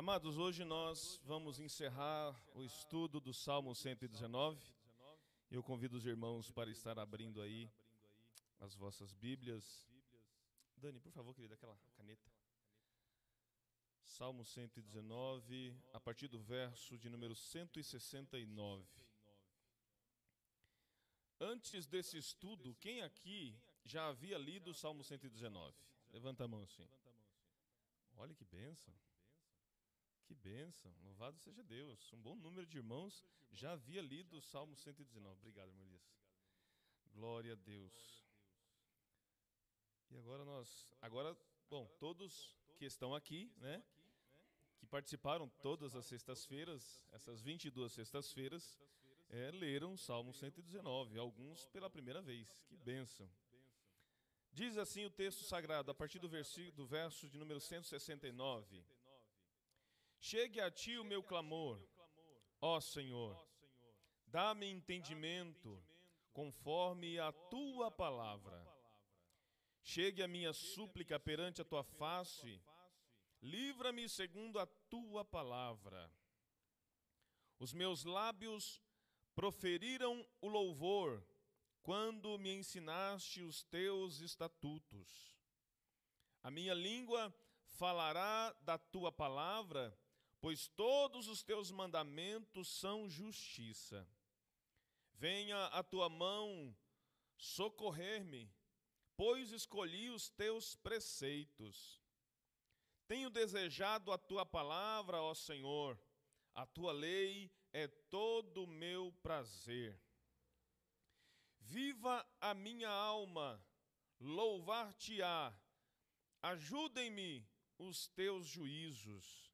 Amados, hoje nós vamos encerrar o estudo do Salmo 119. Eu convido os irmãos para estar abrindo aí as vossas Bíblias. Dani, por favor, querida, aquela caneta. Salmo 119, a partir do verso de número 169. Antes desse estudo, quem aqui já havia lido o Salmo 119? Levanta a mão assim. Olha que benção. Que benção. Louvado seja Deus. Um bom número de irmãos já havia lido o Salmo 119. Obrigado, irmã Elias. Glória a Deus. E agora nós, agora, bom, todos que estão aqui, né, que participaram todas as sextas-feiras, essas 22 sextas-feiras, é, leram o Salmo 119, alguns pela primeira vez. Que bênção. Diz assim o texto sagrado, a partir do, versículo, do verso de número 169. Chegue a ti o meu clamor, ó Senhor. Dá-me entendimento conforme a tua palavra. Chegue a minha súplica perante a tua face. Livra-me segundo a tua palavra. Os meus lábios proferiram o louvor quando me ensinaste os teus estatutos. A minha língua falará da tua palavra pois todos os teus mandamentos são justiça. Venha a tua mão socorrer-me, pois escolhi os teus preceitos. Tenho desejado a tua palavra, ó Senhor, a tua lei é todo o meu prazer. Viva a minha alma, louvar-te-á, ajudem-me os teus juízos.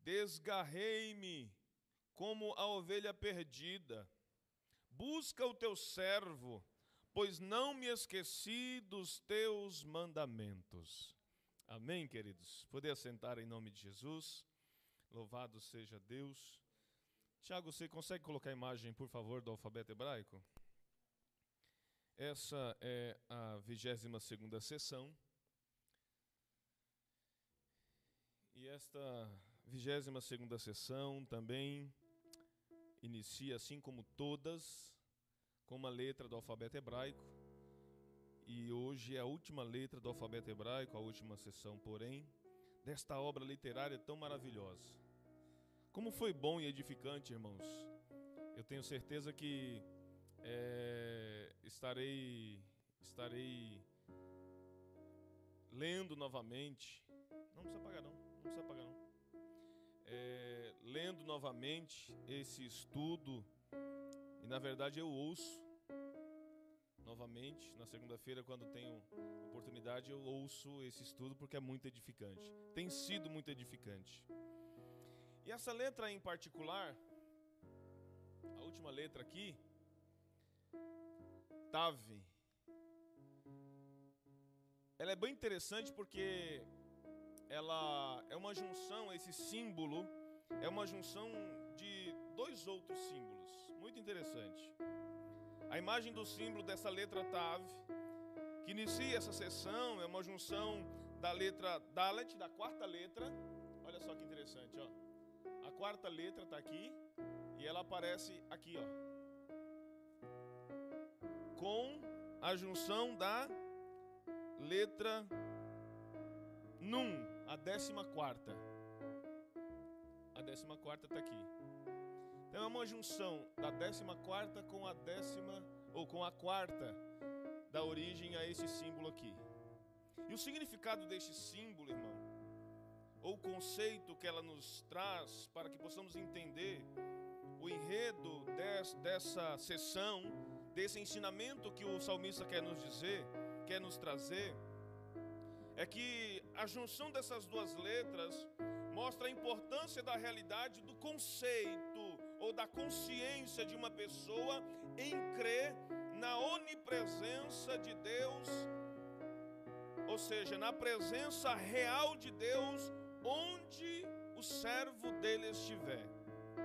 Desgarrei-me como a ovelha perdida. Busca o teu servo, pois não me esqueci dos teus mandamentos. Amém, queridos? Poder assentar em nome de Jesus. Louvado seja Deus. Tiago, você consegue colocar a imagem, por favor, do alfabeto hebraico? Essa é a 22 segunda sessão. E esta 22 segunda sessão também inicia, assim como todas, com uma letra do alfabeto hebraico. E hoje é a última letra do alfabeto hebraico, a última sessão, porém, desta obra literária tão maravilhosa. Como foi bom e edificante, irmãos. Eu tenho certeza que é, estarei, estarei lendo novamente. Não precisa pagar, não não precisa pagar não. É, lendo novamente esse estudo, e na verdade eu ouço novamente, na segunda-feira, quando tenho oportunidade, eu ouço esse estudo porque é muito edificante. Tem sido muito edificante. E essa letra em particular, a última letra aqui, Tave, ela é bem interessante porque ela é uma junção, esse símbolo é uma junção de dois outros símbolos, muito interessante. A imagem do símbolo dessa letra Tav, que inicia essa sessão, é uma junção da letra Dalet, da quarta letra. Olha só que interessante, ó. A quarta letra está aqui e ela aparece aqui, ó. Com a junção da letra Num, a décima quarta. A décima quarta está aqui. Então é uma junção da décima quarta com a décima, ou com a quarta, da origem a esse símbolo aqui. E o significado deste símbolo, irmão, ou o conceito que ela nos traz para que possamos entender o enredo des, dessa sessão, desse ensinamento que o salmista quer nos dizer, quer nos trazer, é que a junção dessas duas letras mostra a importância da realidade do conceito ou da consciência de uma pessoa em crer na onipresença de Deus, ou seja, na presença real de Deus onde o servo dele estiver.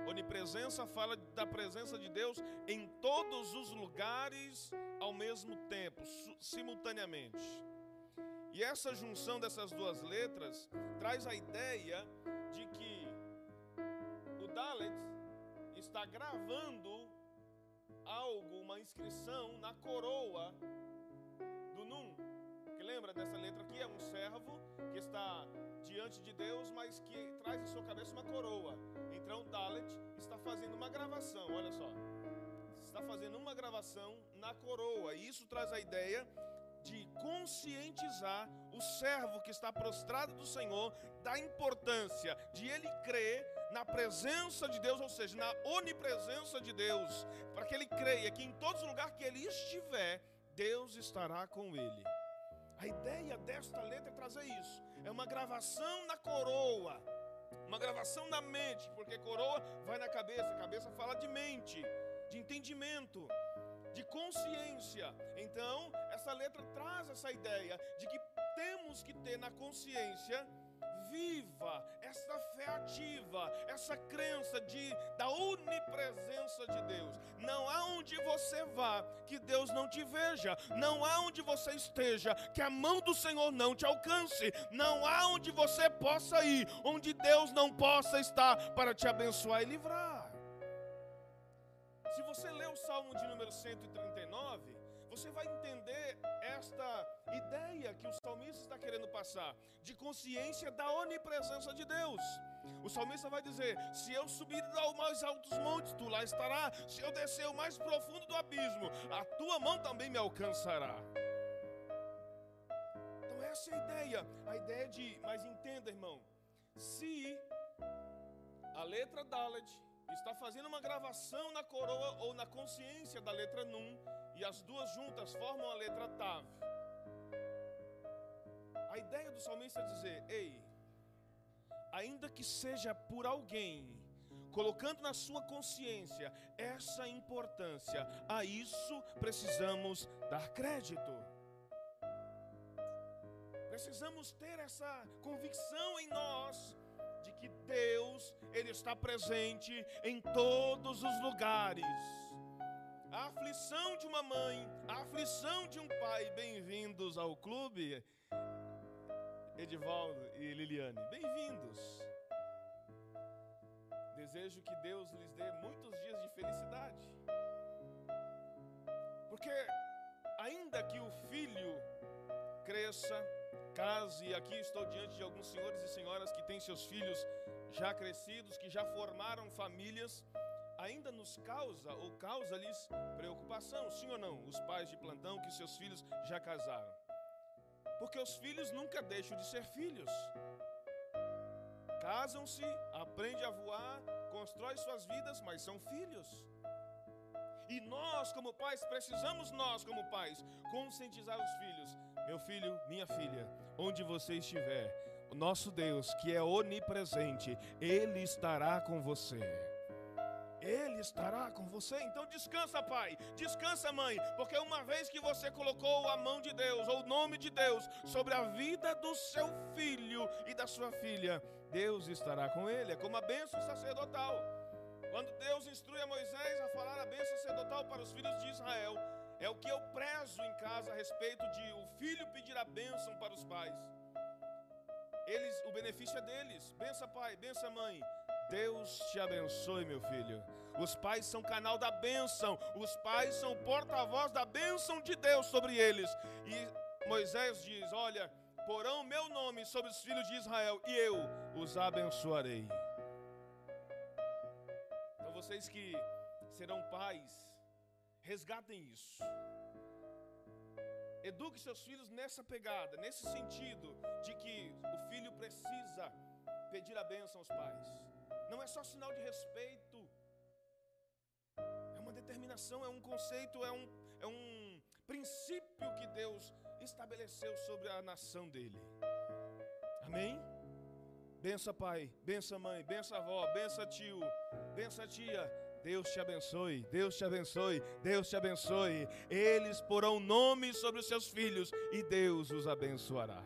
Onipresença fala da presença de Deus em todos os lugares ao mesmo tempo, simultaneamente. E essa junção dessas duas letras traz a ideia de que o Dalet está gravando algo, uma inscrição na coroa do Nun. Que lembra dessa letra aqui? É um servo que está diante de Deus, mas que traz em sua cabeça uma coroa. Então o Dalet está fazendo uma gravação, olha só. Está fazendo uma gravação na coroa. E isso traz a ideia de conscientizar o servo que está prostrado do Senhor da importância de ele crer na presença de Deus, ou seja, na onipresença de Deus, para que ele creia que em todos os lugares que ele estiver, Deus estará com ele. A ideia desta letra é trazer isso. É uma gravação na coroa, uma gravação na mente, porque coroa vai na cabeça, cabeça fala de mente, de entendimento, de consciência. Então, essa letra traz essa ideia de que temos que ter na consciência viva essa fé ativa, essa crença de da onipresença de Deus. Não há onde você vá que Deus não te veja, não há onde você esteja que a mão do Senhor não te alcance, não há onde você possa ir, onde Deus não possa estar para te abençoar e livrar. Se você o Salmo de número 139, você vai entender esta ideia que o salmista está querendo passar, de consciência da onipresença de Deus. O salmista vai dizer: Se eu subir aos mais altos montes, tu lá estará. Se eu descer o mais profundo do abismo, a tua mão também me alcançará. Então, essa é a ideia. A ideia de, mas entenda, irmão, se a letra Dalet está fazendo uma gravação na coroa ou na consciência da letra Num, e as duas juntas formam a letra Tav. A ideia do salmista é dizer: ei, ainda que seja por alguém, colocando na sua consciência essa importância, a isso precisamos dar crédito. Precisamos ter essa convicção em nós que Deus, ele está presente em todos os lugares a aflição de uma mãe, a aflição de um pai. Bem-vindos ao clube, Edivaldo e Liliane. Bem-vindos. Desejo que Deus lhes dê muitos dias de felicidade. Porque, ainda que o filho cresça, case, e aqui estou diante de alguns senhores e senhoras que têm seus filhos já crescidos, que já formaram famílias ainda nos causa ou causa-lhes preocupação, sim ou não? Os pais de plantão que seus filhos já casaram. Porque os filhos nunca deixam de ser filhos. Casam-se, aprendem a voar, constroem suas vidas, mas são filhos. E nós, como pais, precisamos nós, como pais, conscientizar os filhos. Meu filho, minha filha, onde você estiver, o nosso Deus, que é onipresente, Ele estará com você. Ele estará com você. Então descansa, pai, descansa, mãe, porque uma vez que você colocou a mão de Deus, ou o nome de Deus, sobre a vida do seu filho e da sua filha, Deus estará com ele. É como a bênção sacerdotal. Quando Deus instrui a Moisés a falar a bênção sacerdotal para os filhos de Israel, é o que eu prezo em casa a respeito de o filho pedir a bênção para os pais. Eles, o benefício é deles. Bença pai, bença mãe. Deus te abençoe, meu filho. Os pais são canal da bênção, os pais são porta-voz da bênção de Deus sobre eles. E Moisés diz: Olha, porão meu nome sobre os filhos de Israel e eu os abençoarei. Então, vocês que serão pais, resgatem isso. Eduque seus filhos nessa pegada, nesse sentido de que o filho precisa pedir a bênção aos pais não é só sinal de respeito, é uma determinação, é um conceito, é um, é um princípio que Deus estabeleceu sobre a nação dele. Amém? Bença pai, bença mãe, bença avó, bença tio, bença tia. Deus te abençoe, Deus te abençoe, Deus te abençoe. Eles porão nome sobre os seus filhos e Deus os abençoará.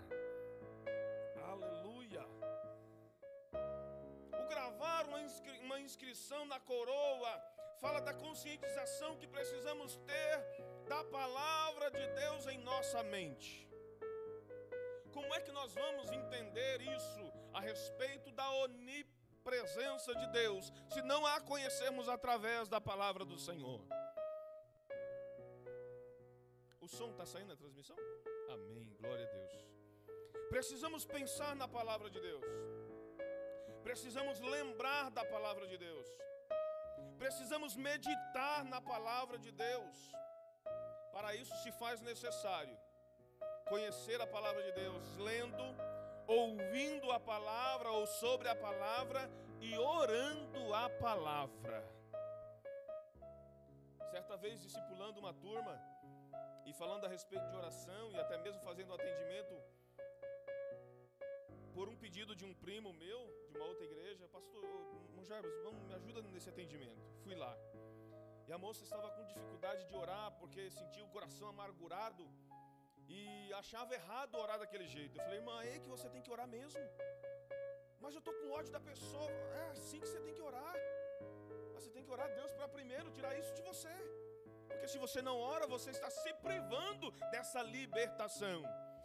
inscrição na coroa, fala da conscientização que precisamos ter da palavra de Deus em nossa mente. Como é que nós vamos entender isso a respeito da presença de Deus se não a conhecermos através da palavra do Senhor. O som está saindo na transmissão? Amém, glória a Deus. Precisamos pensar na palavra de Deus, precisamos lembrar da palavra de Deus, precisamos meditar na palavra de Deus. Para isso se faz necessário conhecer a palavra de Deus, lendo, ouvindo a palavra ou sobre a palavra e orando a palavra. Certa vez, discipulando uma turma e falando a respeito de oração e até mesmo fazendo atendimento por um pedido de um primo meu, de uma outra igreja, pastor, Monjarbas, me ajuda nesse atendimento. Fui lá. E a moça estava com dificuldade de orar porque sentia o coração amargurado e achava errado orar daquele jeito. Eu falei, mãe, é que você tem que orar mesmo. Mas eu estou com ódio da pessoa. É assim que você tem que orar. Mas você tem que orar a Deus para primeiro tirar isso de você. Porque se você não ora, você está se privando dessa libertação.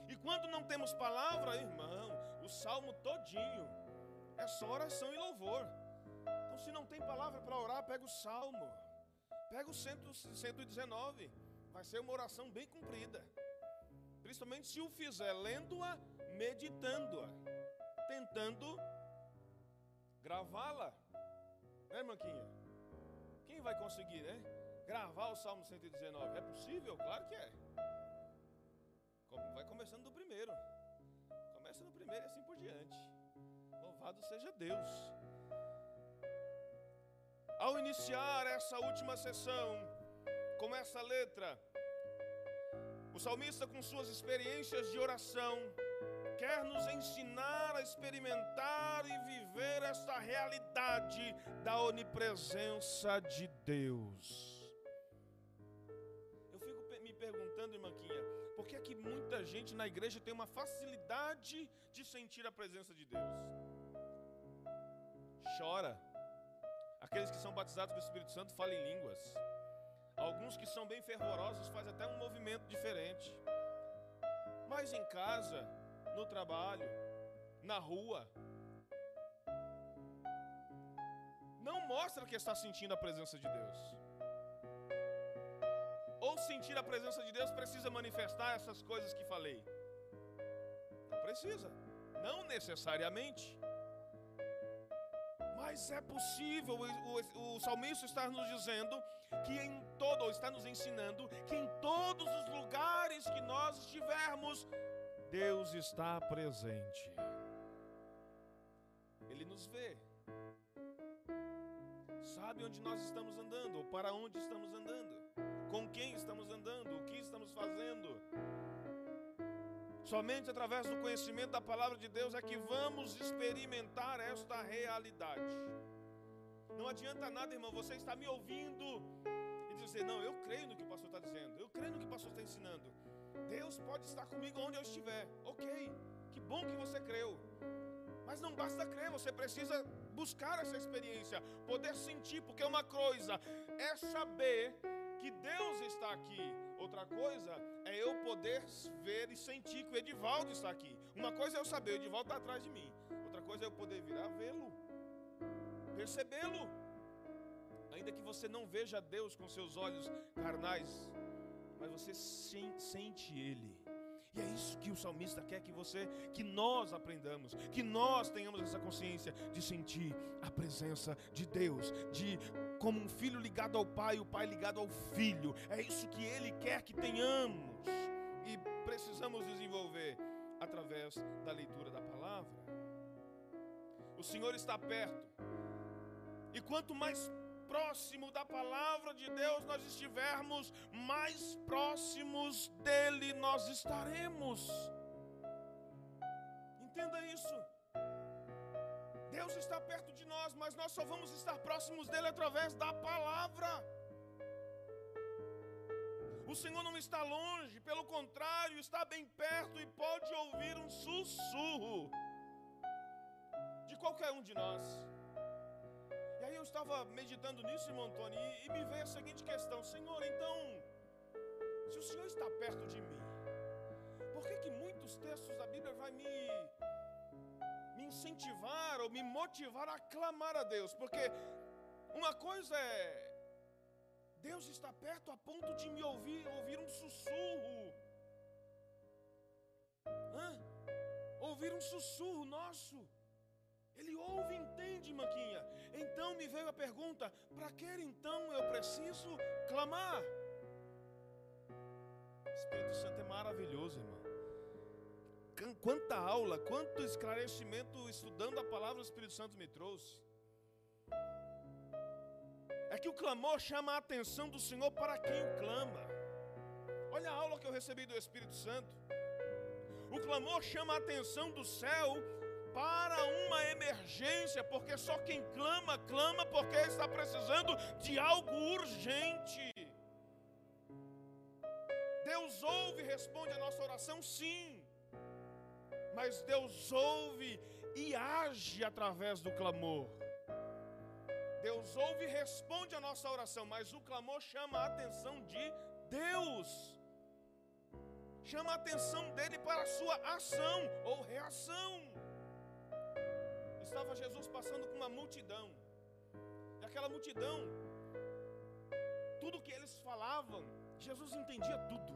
E quando não temos palavra, irmão, o salmo todinho é só oração e louvor. Então, se não tem palavra para orar, pega o salmo. Pega o 119. Vai ser uma oração bem cumprida. Principalmente se o fizer lendo-a, meditando-a, tentando gravá-la. Né, Manquinha? Quem vai conseguir, né? Gravar o Salmo 119. É possível? Claro que é. Vai começando do primeiro. Começa no primeiro e assim por diante. Louvado seja Deus. Ao iniciar essa última sessão, com essa letra, o salmista, com suas experiências de oração, quer nos ensinar a experimentar e viver esta realidade da onipresença de Deus. Eu fico me perguntando, irmãquinha, por que é que muita gente na igreja tem uma facilidade de sentir a presença de Deus? Chora. Aqueles que são batizados com o Espírito Santo falam em línguas. Alguns que são bem fervorosos fazem até um movimento diferente. Mas em casa, no trabalho, na rua, não mostra que está sentindo a presença de Deus. Ou sentir a presença de Deus precisa manifestar essas coisas que falei? Não precisa, não necessariamente. Mas é possível, o, o, o salmista está nos dizendo que em todo, ou está nos ensinando, que em todos os lugares que nós estivermos, Deus está presente. Ele nos vê, sabe onde nós estamos andando, ou para onde estamos andando, com quem estamos andando, o que estamos fazendo. Somente através do conhecimento da palavra de Deus é que vamos experimentar esta realidade. Não adianta nada, irmão, você está me ouvindo e dizer, não, eu creio no que o pastor está dizendo, eu creio no que o pastor está ensinando. Deus pode estar comigo onde eu estiver. Ok, que bom que você creu. Mas não basta crer, você precisa buscar essa experiência, poder sentir, porque uma coisa é saber que Deus está aqui, outra coisa é eu poder ver e sentir que o Edivaldo está aqui. Uma coisa é eu saber, o Edivaldo está atrás de mim, outra coisa é eu poder virar vê-lo percebê-lo. Ainda que você não veja Deus com seus olhos carnais, mas você sente Ele. E é isso que o salmista quer que você, que nós aprendamos, que nós tenhamos essa consciência de sentir a presença de Deus, de como um filho ligado ao pai, o pai ligado ao filho. É isso que ele quer que tenhamos e precisamos desenvolver através da leitura da palavra. O Senhor está perto. E quanto mais próximo da palavra de Deus nós estivermos, mais próximos dele nós estaremos. Entenda isso. Deus está perto de nós, mas nós só vamos estar próximos dele através da palavra. O Senhor não está longe, pelo contrário, está bem perto e pode ouvir um sussurro de qualquer um de nós. Eu estava meditando nisso, irmão Antônio, e, e me veio a seguinte questão: Senhor, então, se o Senhor está perto de mim, por que, que muitos textos da Bíblia vai me, me incentivar ou me motivar a clamar a Deus, porque uma coisa é Deus está perto a ponto de me ouvir, ouvir um sussurro. Hã? Ouvir um sussurro nosso. Ele ouve e entende, Manquinha. Então me veio a pergunta: para que então eu preciso clamar? Espírito Santo é maravilhoso, irmão. Quanta aula, quanto esclarecimento estudando a palavra do Espírito Santo me trouxe. É que o clamor chama a atenção do Senhor para quem o clama. Olha a aula que eu recebi do Espírito Santo. O clamor chama a atenção do céu para uma emergência, porque só quem clama, clama porque está precisando de algo urgente. Deus ouve e responde a nossa oração, sim. Mas Deus ouve e age através do clamor. Deus ouve e responde a nossa oração, mas o clamor chama a atenção de Deus. Chama a atenção dele para a sua ação ou reação. Estava Jesus passando com uma multidão. E aquela multidão, tudo que eles falavam, Jesus entendia tudo.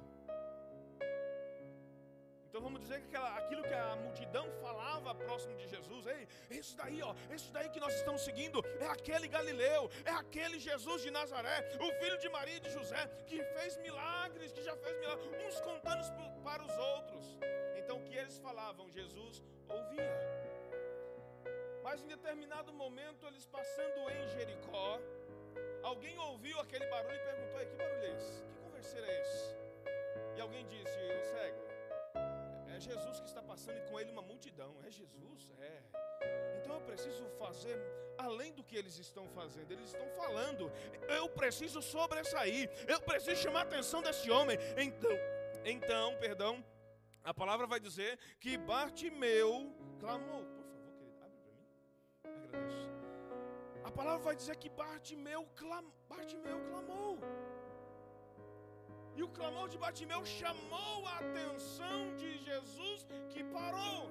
Então vamos dizer que aquela, aquilo que a multidão falava próximo de Jesus, ei, esse daí, ó, esse daí que nós estamos seguindo é aquele Galileu, é aquele Jesus de Nazaré, o filho de Maria e de José, que fez milagres, que já fez milagres, uns contando para os outros. Então o que eles falavam, Jesus ouvia. Mas em determinado momento, eles passando em Jericó, alguém ouviu aquele barulho e perguntou: que barulho é esse? Que converseiro é esse? E alguém disse: Eu cego. É Jesus que está passando e com ele uma multidão. É Jesus? É. Então eu preciso fazer além do que eles estão fazendo. Eles estão falando. Eu preciso sobressair. Eu preciso chamar a atenção desse homem. Então, então, perdão, a palavra vai dizer que Bartimeu clamou. A palavra vai dizer que Bartimeu, clam, Bartimeu clamou. E o clamor de Batimeu chamou a atenção de Jesus que parou.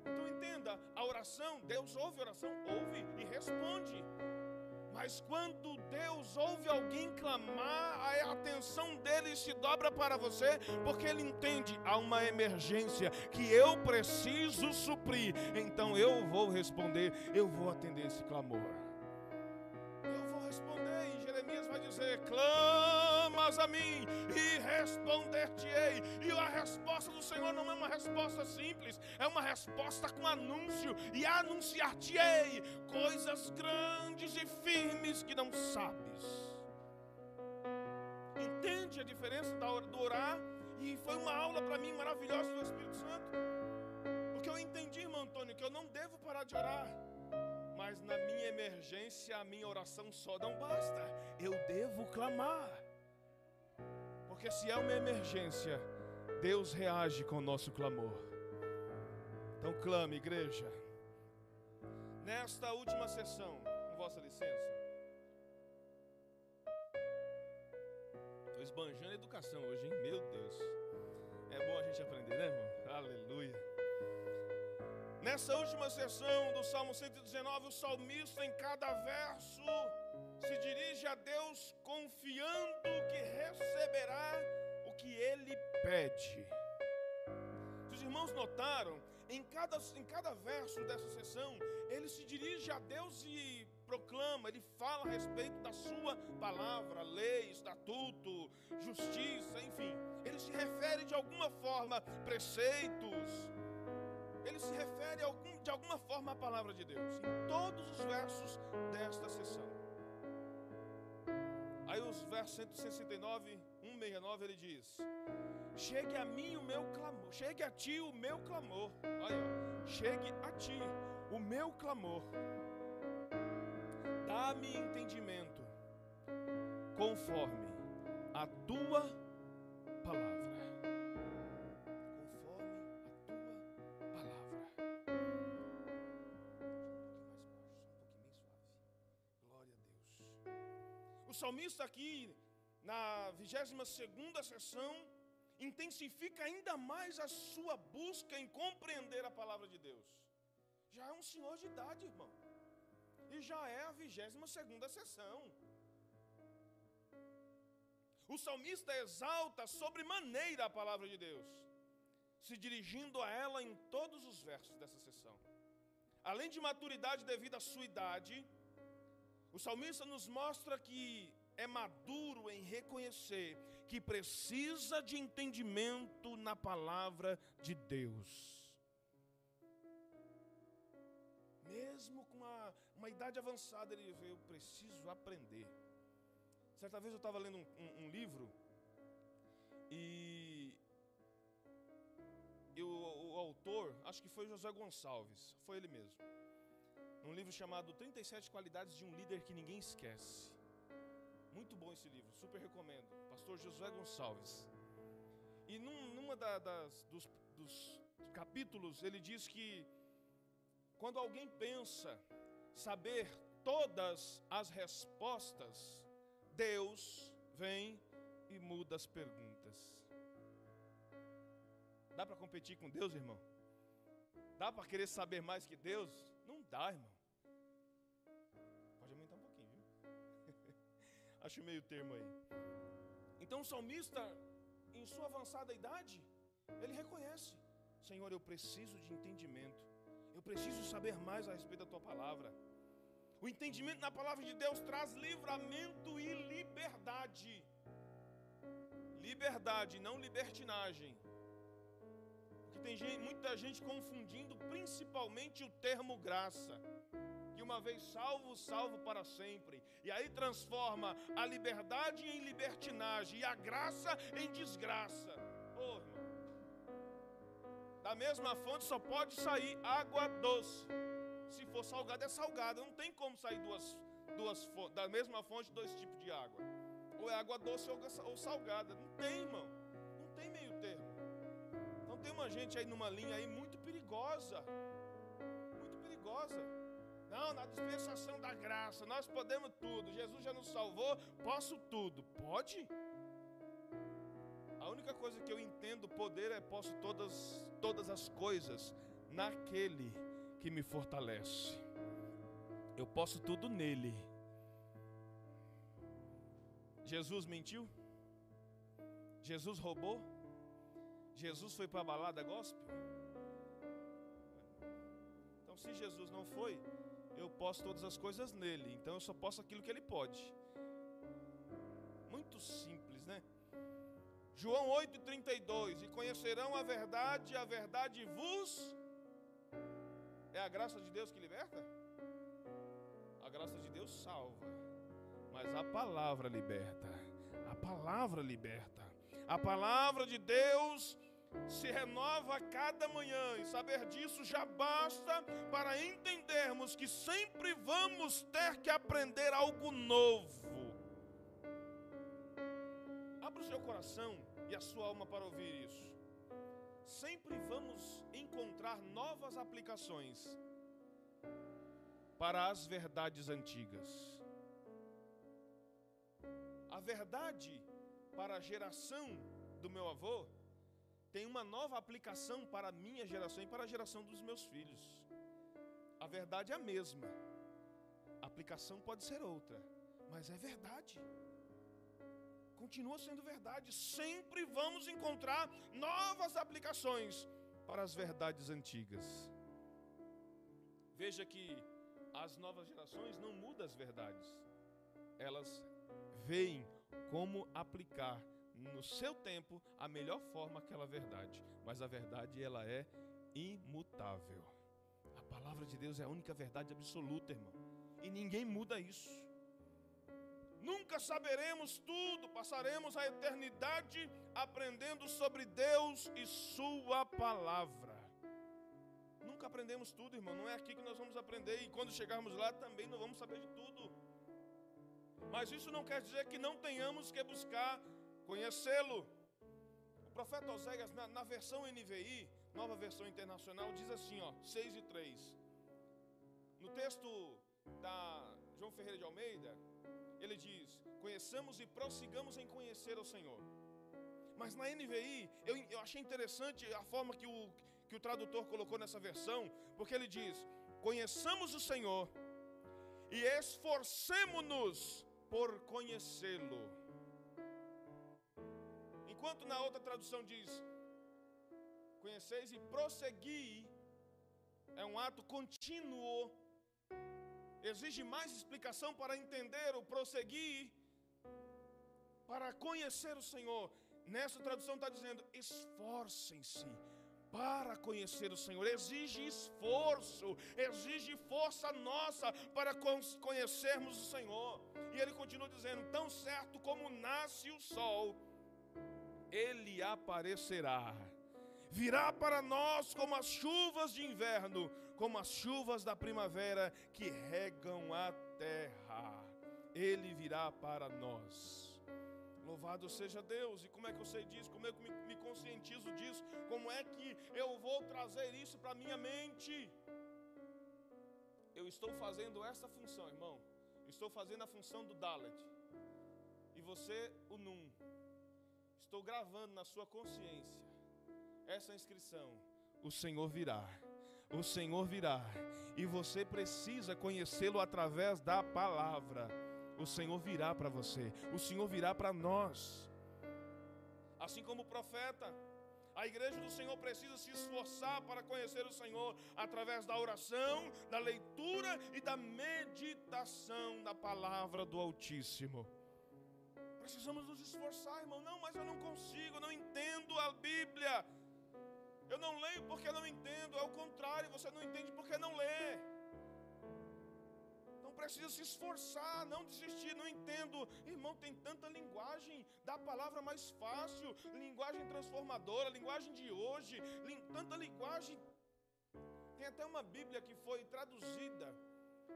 Então entenda, a oração, Deus ouve a oração, ouve e responde. Mas quando Deus ouve alguém clamar, a atenção dele se dobra para você, porque ele entende há uma emergência que eu preciso suprir. Então eu vou responder, eu vou atender esse clamor. Eu vou responder, e Jeremias vai dizer: clama a mim e responder-te-ei. E a resposta do Senhor não é uma resposta simples, é uma resposta com anúncio e anunciar-te-ei coisas grandes e firmes que não sabes. Entende a diferença do orar? E foi uma aula para mim maravilhosa do Espírito Santo. Porque eu entendi, irmão Antônio, que eu não devo parar de orar. Mas na minha emergência, a minha oração só não basta. Eu devo clamar. Porque se é uma emergência, Deus reage com o nosso clamor. Então clame, igreja. Nesta última sessão, com vossa licença. Estou esbanjando educação hoje, hein? Meu Deus. É bom a gente aprender, né, irmão? Aleluia. Nessa última sessão do Salmo 119, o salmista em cada verso se dirige a Deus confiando que receberá o que ele pede. Se os irmãos notaram, em cada, em cada verso dessa sessão, ele se dirige a Deus e proclama, ele fala a respeito da sua palavra, lei, estatuto, justiça, enfim. Ele se refere de alguma forma preceitos. Ele se refere de alguma forma à palavra de Deus, em todos os versos desta sessão. Aí os versos 169, 169 ele diz: Chegue a mim o meu clamor, chegue a ti o meu clamor. Chegue a ti o meu clamor. Dá-me entendimento conforme a tua palavra. Salmista aqui, na 22 sessão, intensifica ainda mais a sua busca em compreender a palavra de Deus. Já é um senhor de idade, irmão. E já é a vigésima segunda sessão. O salmista exalta sobremaneira a palavra de Deus, se dirigindo a ela em todos os versos dessa sessão. Além de maturidade devido à sua idade, o salmista nos mostra que é maduro em reconhecer que precisa de entendimento na palavra de Deus. Mesmo com uma, uma idade avançada, ele vê, eu preciso aprender. Certa vez eu estava lendo um, um, um, livro e, e o, o, autor, acho que foi José Gonçalves, foi ele mesmo. Um livro chamado 37 Qualidades de um Líder que Ninguém Esquece. Muito bom esse livro, super recomendo. Pastor Josué Gonçalves. E num, numa da, das, dos, dos capítulos, ele diz que quando alguém pensa saber todas as respostas, Deus vem e muda as perguntas. Dá para competir com Deus, irmão? Dá para querer saber mais que Deus? Não dá, irmão. Acho meio termo aí. Então o salmista, em sua avançada idade, ele reconhece: Senhor, eu preciso de entendimento. Eu preciso saber mais a respeito da tua palavra. O entendimento na palavra de Deus traz livramento e liberdade. Liberdade, não libertinagem. Porque tem gente, muita gente confundindo principalmente o termo graça. Uma vez salvo, salvo para sempre. E aí transforma a liberdade em libertinagem e a graça em desgraça. Oh, irmão. Da mesma fonte só pode sair água doce. Se for salgada, é salgada. Não tem como sair duas, duas da mesma fonte dois tipos de água. Ou é água doce ou salgada. Não tem, irmão. Não tem meio termo. Então tem uma gente aí numa linha aí muito perigosa. Muito perigosa. Não, na dispensação da graça, nós podemos tudo. Jesus já nos salvou, posso tudo. Pode? A única coisa que eu entendo poder é posso todas todas as coisas naquele que me fortalece. Eu posso tudo nele. Jesus mentiu? Jesus roubou? Jesus foi para a balada gospel? Então, se Jesus não foi, eu posso todas as coisas nele. Então, eu só posso aquilo que ele pode. Muito simples, né? João 8,32: E conhecerão a verdade, a verdade vos é a graça de Deus que liberta? A graça de Deus salva, mas a palavra liberta. A palavra liberta. A palavra de Deus se renova a cada manhã, e saber disso já basta para entendermos que sempre vamos ter que aprender algo novo. Abra o seu coração e a sua alma para ouvir isso sempre vamos encontrar novas aplicações para as verdades antigas. A verdade para a geração do meu avô tem uma nova aplicação para a minha geração e para a geração dos meus filhos. A verdade é a mesma, a aplicação pode ser outra, mas é verdade continua sendo verdade. Sempre vamos encontrar novas aplicações para as verdades antigas. Veja que as novas gerações não mudam as verdades, elas veem como aplicar no seu tempo a melhor forma aquela verdade, mas a verdade ela é imutável. A palavra de Deus é a única verdade absoluta, irmão, e ninguém muda isso. Nunca saberemos tudo, passaremos a eternidade aprendendo sobre Deus e Sua palavra. Nunca aprendemos tudo, irmão. Não é aqui que nós vamos aprender, e quando chegarmos lá também não vamos saber de tudo. Mas isso não quer dizer que não tenhamos que buscar conhecê-lo. O profeta Oséias, na, na, versão NVI, nova versão internacional, diz assim: ó, 6 e 3. No texto da João Ferreira de Almeida, ele diz: Conheçamos e prossigamos em conhecer o Senhor. Mas na NVI, eu, eu achei interessante a forma que o, que o tradutor colocou nessa versão, porque ele diz: Conheçamos o Senhor e esforcemos-nos por conhecê-lo. Enquanto na outra tradução diz: Conheceis e prossegui, é um ato contínuo, exige mais explicação para entender o prosseguir, para conhecer o Senhor. Nessa tradução está dizendo: esforcem-se para conhecer o Senhor, exige esforço, exige força nossa para conhecermos o Senhor. E ele continua dizendo: tão certo como nasce o sol, ele aparecerá. Virá para nós como as chuvas de inverno, como as chuvas da primavera que regam a terra. Ele virá para nós. Louvado seja Deus. E como é que eu sei disso? Como é que eu me, conscientizo disso? Como é que eu vou trazer isso para minha mente? Eu estou fazendo essa função, irmão. Estou fazendo a função do Dalet. E você, o Num. Estou gravando na sua consciência essa inscrição. O Senhor virá. O Senhor virá. E você precisa conhecê-lo através da palavra o Senhor virá para você, o Senhor virá para nós. Assim como o profeta, a igreja do Senhor precisa se esforçar para conhecer o Senhor através da oração, da leitura e da meditação da palavra do Altíssimo. Precisamos nos esforçar, irmão. Não, mas eu não consigo, eu não entendo a Bíblia. Eu não leio porque não entendo. É o contrário, você não entende porque não lê precisa se esforçar, não desistir, não entendo. Irmão, tem tanta linguagem da palavra mais fácil, linguagem transformadora, linguagem de hoje, tanta linguagem. Tem até uma Bíblia que foi traduzida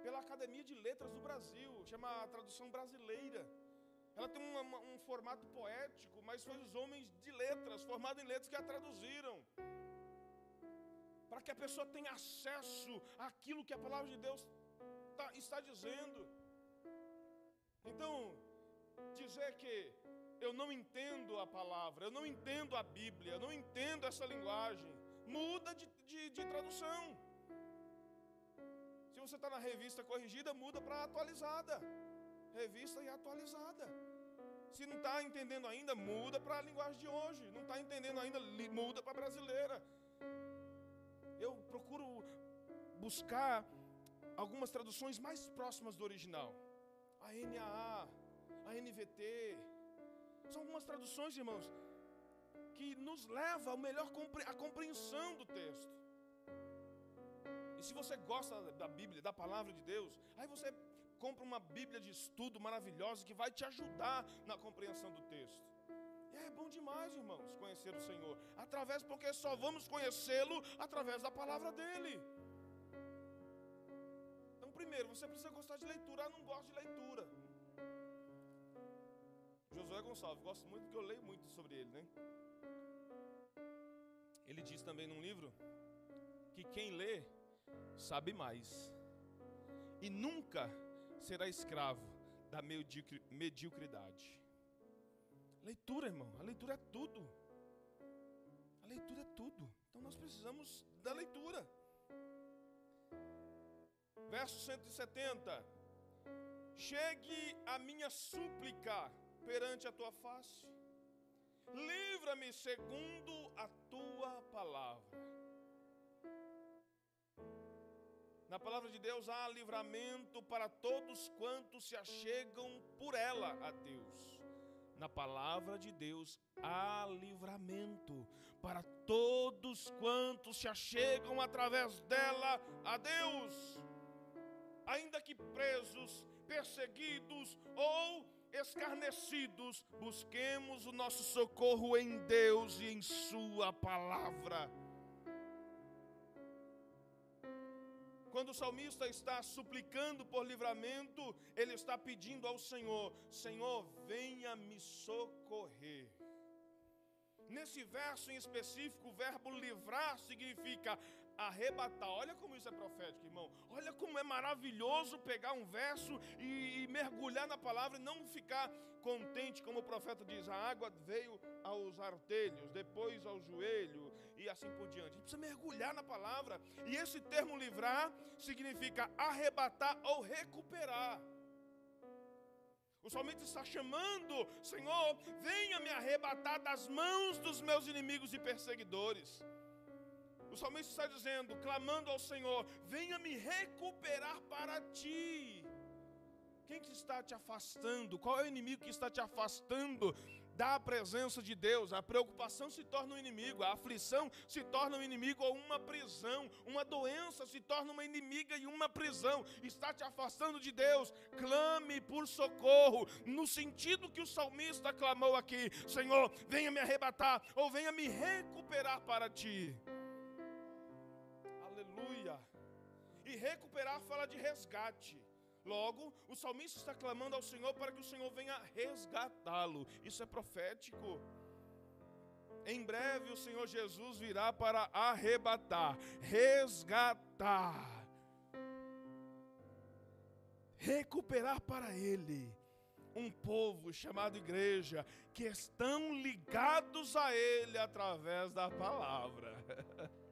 pela Academia de Letras do Brasil, chama a tradução brasileira. Ela tem uma, um formato poético, mas foi os homens de letras, formados em letras, que a traduziram. Para que a pessoa tenha acesso àquilo que a palavra de Deus tá, está dizendo. Então, dizer que eu não entendo a palavra, eu não entendo a Bíblia, eu não entendo essa linguagem, muda de, de, de tradução. Se você está na revista corrigida, muda para atualizada. Revista e atualizada. Se não está entendendo ainda, muda para a linguagem de hoje. Não está entendendo ainda, muda para a brasileira. Eu procuro buscar algumas traduções mais próximas do original. A NAA, a NVT. São algumas traduções, irmãos, que nos leva a melhor a compreensão do texto. E se você gosta da Bíblia, da palavra de Deus, aí você compra uma Bíblia de estudo maravilhosa que vai te ajudar na compreensão do texto. E é bom demais, irmãos, conhecer o Senhor. Através, porque só vamos conhecê-lo através da palavra dele primeiro, você precisa gostar de leitura. Eu não gosto de leitura. Josué Gonçalves, gosto muito porque eu leio muito sobre ele, né? Ele diz também num livro que quem lê sabe mais e nunca será escravo da mediocridade. Leitura, irmão, a leitura é tudo. A leitura é tudo. Então nós precisamos da leitura. Verso 170. Chegue a minha súplica perante a tua face. Livra-me segundo a tua palavra. Na palavra de Deus há livramento para todos quantos se achegam por ela a Deus. Na palavra de Deus há livramento para todos quantos se achegam através dela a Deus ainda que presos, perseguidos ou escarnecidos, busquemos o nosso socorro em Deus e em Sua palavra. Quando o salmista está suplicando por livramento, ele está pedindo ao Senhor: Senhor, venha me socorrer. Nesse verso em específico, o verbo livrar significa arrebatar. Olha como isso é profético, irmão. Olha como é maravilhoso pegar um verso e, e mergulhar na palavra e não ficar contente, como o profeta diz: a água veio aos artelhos, depois ao joelho e assim por diante. A gente precisa mergulhar na palavra. E esse termo livrar significa arrebatar ou recuperar. O salmista está chamando, Senhor, venha me arrebatar das mãos dos meus inimigos e perseguidores. O salmista está dizendo, clamando ao Senhor: venha me recuperar para ti. Quem que está te afastando? Qual é o inimigo que está te afastando da presença de Deus? A preocupação se torna um inimigo, a aflição se torna um inimigo ou uma prisão, uma doença se torna uma inimiga e uma prisão. Está te afastando de Deus? Clame por socorro, no sentido que o salmista clamou aqui: Senhor, venha me arrebatar ou venha me recuperar para ti. E recuperar fala de resgate. Logo, o salmista está clamando ao Senhor para que o Senhor venha resgatá-lo. Isso é profético. Em breve o Senhor Jesus virá para arrebatar, resgatar, recuperar para Ele um povo chamado igreja, que estão ligados a Ele através da palavra.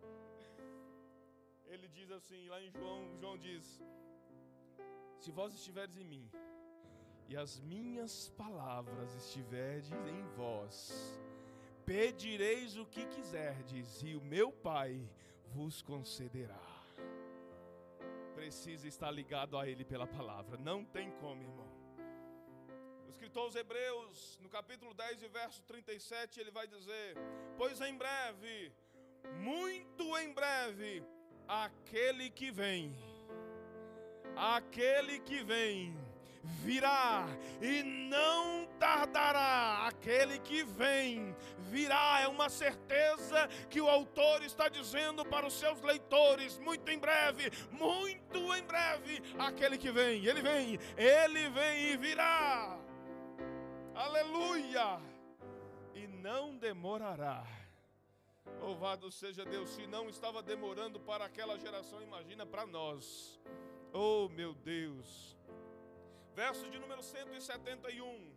ele diz assim, lá em João, João diz: Se vós estiveres em mim, e as minhas palavras estiverdes em vós, pedireis o que quiserdes, e o meu Pai vos concederá. Precisa estar ligado a Ele pela palavra, não tem como, irmão. O escritor aos Hebreus, no capítulo 10 e verso 37, ele vai dizer: Pois em breve, muito em breve, aquele que vem, aquele que vem, virá e não tardará. Aquele que vem virá, é uma certeza que o autor está dizendo para os seus leitores, muito em breve, muito em breve, aquele que vem, ele vem, ele vem e virá. Aleluia! E não demorará. Louvado seja Deus, se não estava demorando para aquela geração, imagina para nós. Oh, meu Deus. Verso de número 171.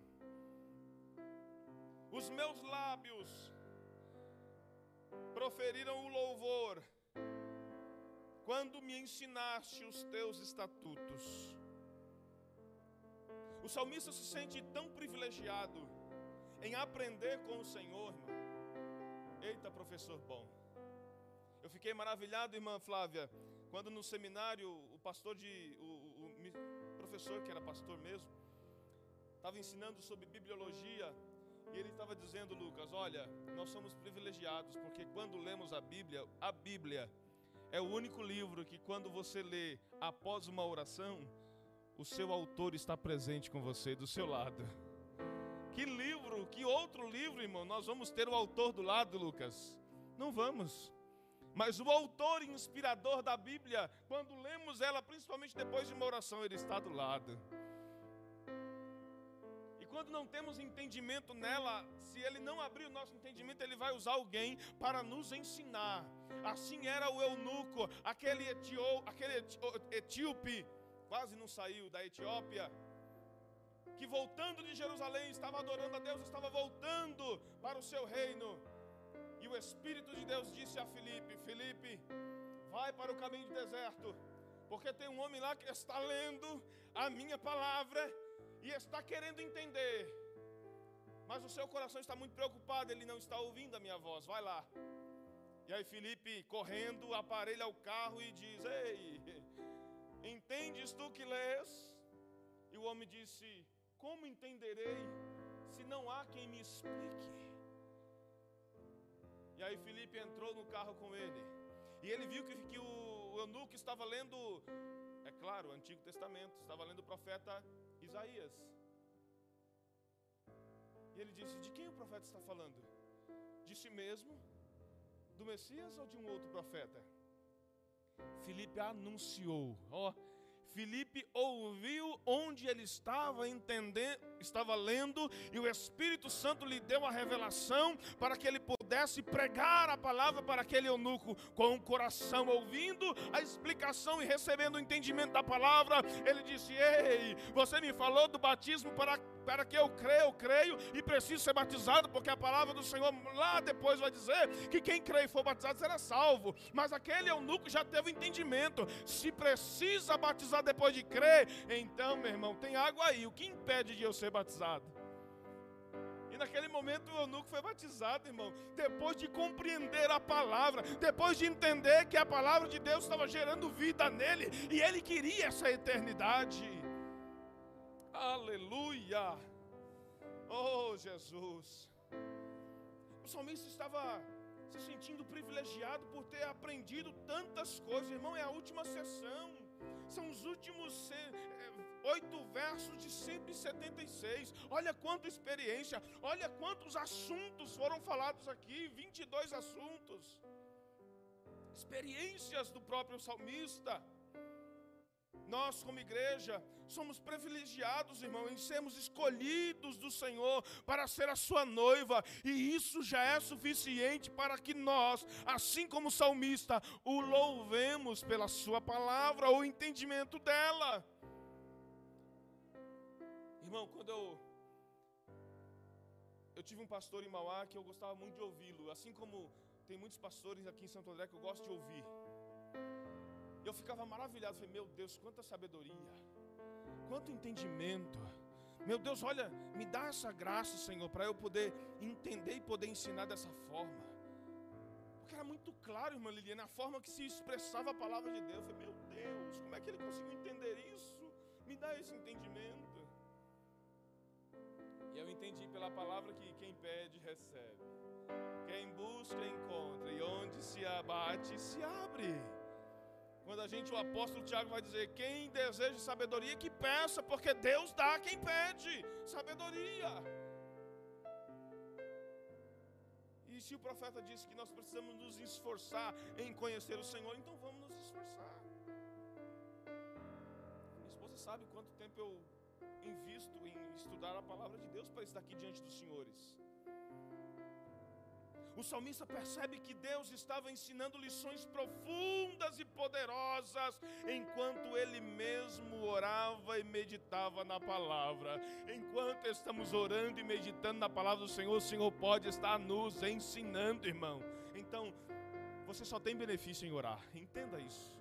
Os meus lábios proferiram o louvor quando me ensinaste os teus estatutos. O salmista se sente tão privilegiado em aprender com o Senhor, irmão Eita, professor bom. Eu fiquei maravilhado, irmã Flávia, quando no seminário o pastor de. O, o, o professor, que era pastor mesmo, estava ensinando sobre bibliologia. E ele estava dizendo, Lucas, olha, nós somos privilegiados, porque quando lemos a Bíblia, a Bíblia é o único livro que quando você lê após uma oração, o seu autor está presente com você, do seu lado. Que livro, que outro livro, irmão, nós vamos ter o autor do lado, Lucas? Não vamos. Mas o autor inspirador da Bíblia, quando lemos ela, principalmente depois de uma oração, ele está do lado. E quando não temos entendimento nela, se ele não abrir o nosso entendimento, ele vai usar alguém para nos ensinar. Assim era o eunuco, aquele, etio, aquele etíope, quase não saiu da Etiópia que voltando de Jerusalém estava adorando a Deus, estava voltando para o seu reino. E o Espírito de Deus disse a Filipe: Filipe, vai para o caminho do deserto, porque tem um homem lá que está lendo a minha palavra e está querendo entender. Mas o seu coração está muito preocupado, ele não está ouvindo a minha voz. Vai lá. E aí Filipe, correndo, aparelha o carro e diz: Ei, entendes tu que lês? E o homem disse: como entenderei se não há quem me explique? E aí Felipe entrou no carro com ele. E ele viu que, que o eunuco estava lendo, é claro, o Antigo Testamento, estava lendo o profeta Isaías. E ele disse: De quem o profeta está falando? De si mesmo? Do Messias ou de um outro profeta? Felipe anunciou, ó, Filipe ouviu onde ele estava entendendo, estava lendo, e o Espírito Santo lhe deu a revelação para que ele pudesse pregar a palavra para aquele eunuco com o coração ouvindo a explicação e recebendo o entendimento da palavra. Ele disse: "Ei, você me falou do batismo para para que eu creia, eu creio e preciso ser batizado, porque a palavra do Senhor lá depois vai dizer que quem crê e for batizado será salvo. Mas aquele eunuco já teve entendimento. Se precisa batizar depois de crer, então, meu irmão, tem água aí. O que impede de eu ser batizado? E naquele momento o eunuco foi batizado, irmão, depois de compreender a palavra, depois de entender que a palavra de Deus estava gerando vida nele e ele queria essa eternidade. Aleluia! Oh, Jesus! O salmista estava se sentindo privilegiado por ter aprendido tantas coisas, irmão. É a última sessão, são os últimos é, oito versos de 176. Olha quanta experiência, olha quantos assuntos foram falados aqui 22 assuntos, experiências do próprio salmista. Nós, como igreja, somos privilegiados, irmão, em sermos escolhidos do Senhor para ser a sua noiva, e isso já é suficiente para que nós, assim como o salmista, o louvemos pela sua palavra, o entendimento dela. Irmão, quando eu eu tive um pastor em Mauá que eu gostava muito de ouvi-lo, assim como tem muitos pastores aqui em Santo André que eu gosto de ouvir. Eu ficava maravilhado, falei, meu Deus, quanta sabedoria, quanto entendimento. Meu Deus, olha, me dá essa graça, Senhor, para eu poder entender e poder ensinar dessa forma. Porque era muito claro, irmã Liliana, a forma que se expressava a palavra de Deus. Eu falei, meu Deus, como é que ele conseguiu entender isso? Me dá esse entendimento. E eu entendi pela palavra que quem pede, recebe. Quem busca, encontra. E onde se abate, se abre. Quando a gente, o apóstolo Tiago vai dizer: quem deseja sabedoria, que peça, porque Deus dá a quem pede sabedoria. E se o profeta disse que nós precisamos nos esforçar em conhecer o Senhor, então vamos nos esforçar. Minha esposa sabe quanto tempo eu invisto em estudar a palavra de Deus para estar aqui diante dos senhores. O salmista percebe que Deus estava ensinando lições profundas e poderosas enquanto ele mesmo orava e meditava na palavra. Enquanto estamos orando e meditando na palavra do Senhor, o Senhor pode estar nos ensinando, irmão. Então, você só tem benefício em orar, entenda isso.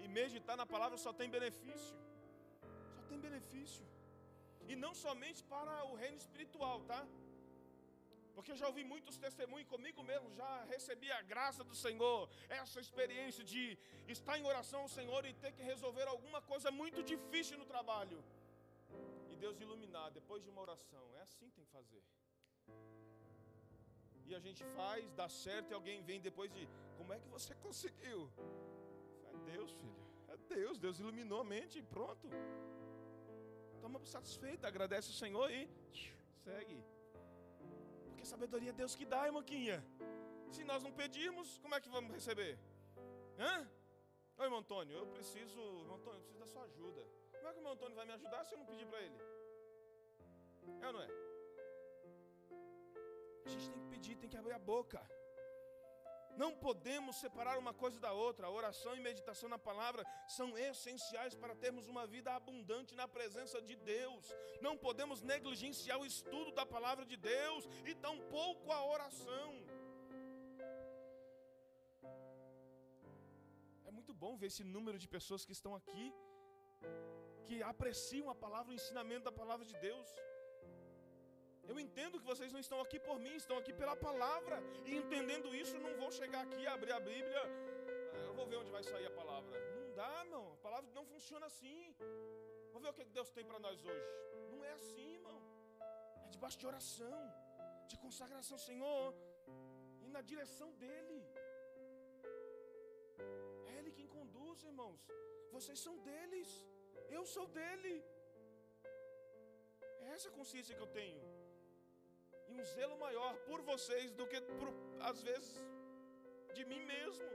E meditar na palavra só tem benefício. Só tem benefício. E não somente para o reino espiritual, tá? Porque já ouvi muitos testemunhos comigo mesmo, já recebi a graça do Senhor, essa experiência de estar em oração ao Senhor e ter que resolver alguma coisa muito difícil no trabalho. E Deus iluminar depois de uma oração. É assim que tem que fazer. E a gente faz, dá certo e alguém vem depois de, como é que você conseguiu? É Deus, filho. É Deus, Deus iluminou a mente e pronto. Estamos satisfeitos, agradece o Senhor e segue sabedoria é Deus que dá, irmãoquinha. Se nós não pedirmos, como é que vamos receber? Hã? Ô irmão Antônio, eu preciso, irmão Antônio, eu preciso da sua ajuda. Como é que o irmão Antônio vai me ajudar se eu não pedir para ele? É ou não é? A gente tem que pedir, tem que abrir a boca. Não podemos separar uma coisa da outra. A oração e meditação na palavra são essenciais para termos uma vida abundante na presença de Deus. Não podemos negligenciar o estudo da palavra de Deus e tampouco a oração. É muito bom ver esse número de pessoas que estão aqui, que apreciam a palavra, o ensinamento da palavra de Deus. Eu entendo que vocês não estão aqui por mim, estão aqui pela palavra. E entendendo isso, não vou chegar aqui, abrir a Bíblia, eu vou ver onde vai sair a palavra. Não dá, irmão. A palavra não funciona assim. Vou ver o que Deus tem para nós hoje. Não é assim, irmão. É debaixo de oração, de consagração, Senhor, e na direção dEle. É Ele quem conduz, irmãos. Vocês são deles. Eu sou dele. É essa consciência que eu tenho e um zelo maior por vocês do que por, às vezes de mim mesmo.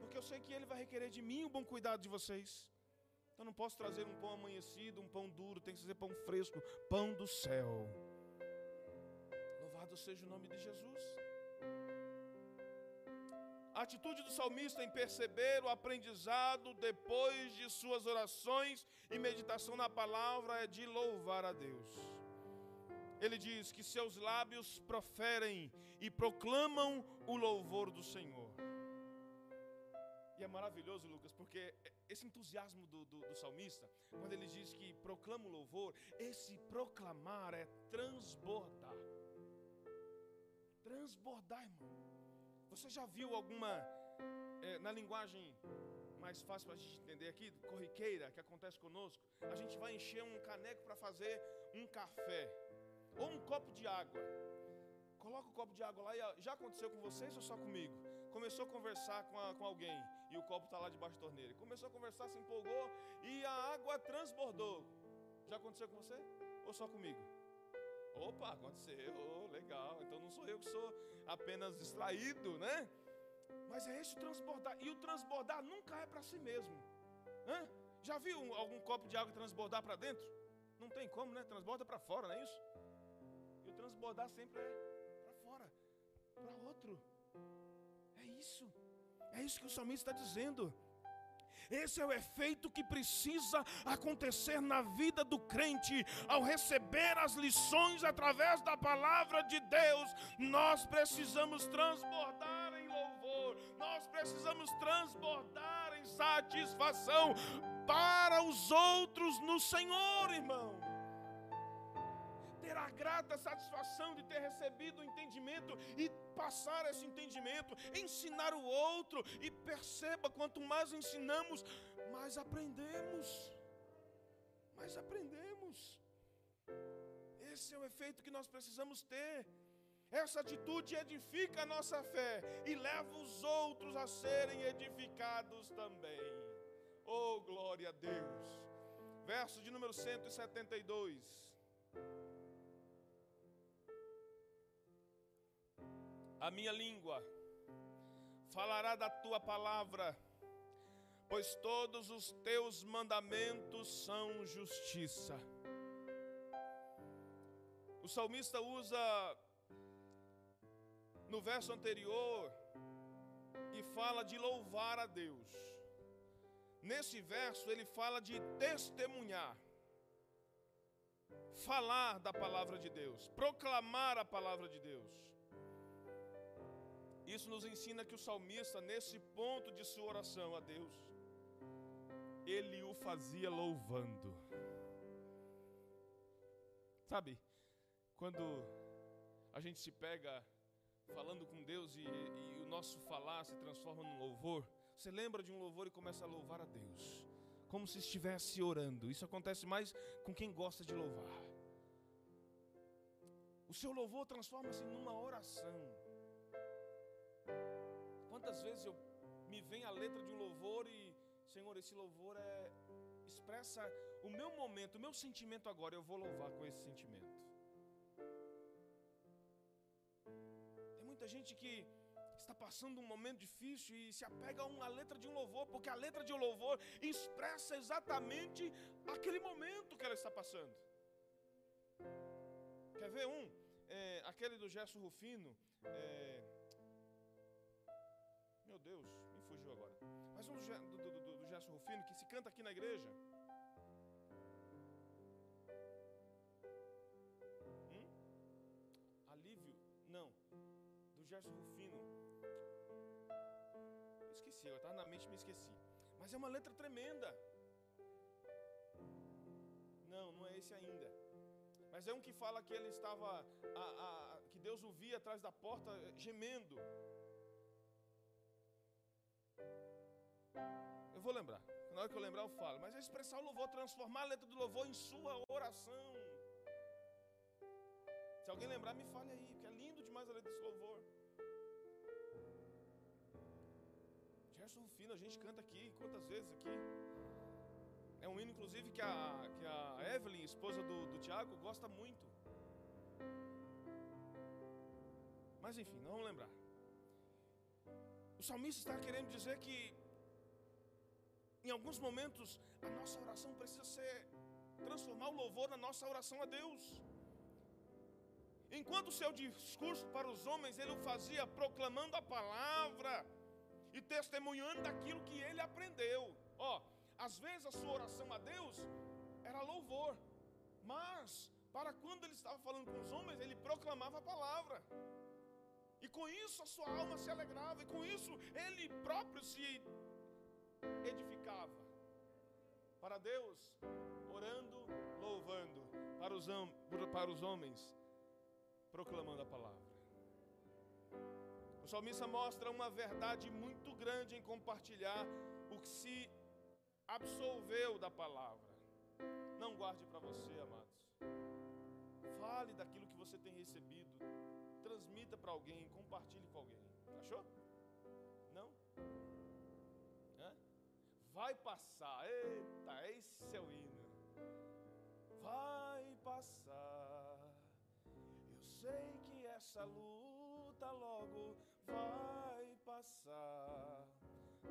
Porque eu sei que Ele vai requerer de mim o bom cuidado de vocês. Eu não posso trazer um pão amanhecido, um pão duro, tem que ser pão fresco, pão do céu. Louvado seja o nome de Jesus. A atitude do salmista em perceber o aprendizado depois de suas orações e meditação na palavra é de louvar a Deus. Ele diz que seus lábios proferem e proclamam o louvor do Senhor. E é maravilhoso, Lucas, porque esse entusiasmo do, do, do, salmista, quando ele diz que proclama o louvor, esse proclamar é transbordar. Transbordar, irmão. Você já viu alguma, é, na linguagem mais fácil para a gente entender aqui, corriqueira, que acontece conosco? A gente vai encher um caneco para fazer um café, ou um copo de água. Coloca o copo de água lá e já aconteceu com vocês ou só comigo? Começou a conversar com, a, com alguém e o copo está lá debaixo da torneira. Começou a conversar, se empolgou e a água transbordou. Já aconteceu com você? Ou só comigo? Opa, aconteceu, legal. Então não sou eu que sou apenas distraído, né? Mas é esse transbordar. E o transbordar nunca é para si mesmo. Hã? Já viu algum copo de água transbordar para dentro? Não tem como, né? Transborda para fora, não é isso? Transbordar sempre é para fora, para outro. É isso. É isso que o salmista está dizendo. Esse é o efeito que precisa acontecer na vida do crente ao receber as lições através da palavra de Deus. Nós precisamos transbordar em louvor, nós precisamos transbordar em satisfação para os outros no Senhor, irmão a grata satisfação de ter recebido o entendimento e passar esse entendimento, ensinar o outro, e perceba: quanto mais ensinamos, mais aprendemos. Mais aprendemos. Esse é o efeito que nós precisamos ter. Essa atitude edifica a nossa fé e leva os outros a serem edificados também. Oh, glória a Deus. Verso de número 172. A minha língua falará da tua palavra, pois todos os teus mandamentos são justiça. O salmista usa no verso anterior e fala de louvar a Deus. Nesse verso ele fala de testemunhar, falar da palavra de Deus, proclamar a palavra de Deus. Isso nos ensina que o salmista, nesse ponto de sua oração a Deus, ele o fazia louvando. Sabe, quando a gente se pega falando com Deus e, e, o nosso falar se transforma num louvor, você lembra de um louvor e começa a louvar a Deus, como se estivesse orando. Isso acontece mais com quem gosta de louvar. O seu louvor transforma-se numa oração. Quantas vezes eu me vem a letra de um louvor e, Senhor, esse louvor é expressa o meu momento, o meu sentimento agora, eu vou louvar com esse sentimento. Tem muita gente que está passando um momento difícil e se apega a uma letra de um louvor, porque a letra de um louvor expressa exatamente aquele momento que ela está passando. Quer ver um? É, aquele do Gerson Rufino. É, meu Deus, me fugiu agora. Mas um do, do, do, do Gerson Rufino que se canta aqui na igreja. Hum? Alívio? Não. Do Gerson Rufino. Esqueci, eu estava na mente e me esqueci. Mas é uma letra tremenda. Não, não é esse ainda. Mas é um que fala que ele estava, a, a, que Deus o via atrás da porta gemendo. Eu vou lembrar. Na hora que eu lembrar, eu falo. Mas é expressar o louvor, transformar a letra do louvor em sua oração. Se alguém lembrar, me fale aí, porque é lindo demais a letra desse louvor. Gerson Rufino, a gente canta aqui, quantas vezes aqui. É um hino, inclusive, que a, que a Evelyn, esposa do, do Tiago, gosta muito. Mas enfim, não vamos lembrar. O salmista está querendo dizer que em alguns momentos, a nossa oração precisa ser transformar o louvor na nossa oração a Deus. Enquanto o seu discurso para os homens ele o fazia proclamando a palavra e testemunhando daquilo que ele aprendeu. Ó, às vezes a sua oração a Deus era louvor, mas para quando ele estava falando com os homens, ele proclamava a palavra. E com isso a sua alma se alegrava, e com isso ele próprio se edificava. Para Deus, orando, louvando, para os, para os homens, proclamando a palavra. O salmista mostra uma verdade muito grande em compartilhar o que se absolveu da palavra. Não guarde para você, amados. Fale daquilo que você tem recebido. Transmita para alguém, compartilhe com alguém. Achou? Não? Vai passar. Eita, esse é o hino. Vai passar. Eu sei que essa luta logo vai passar.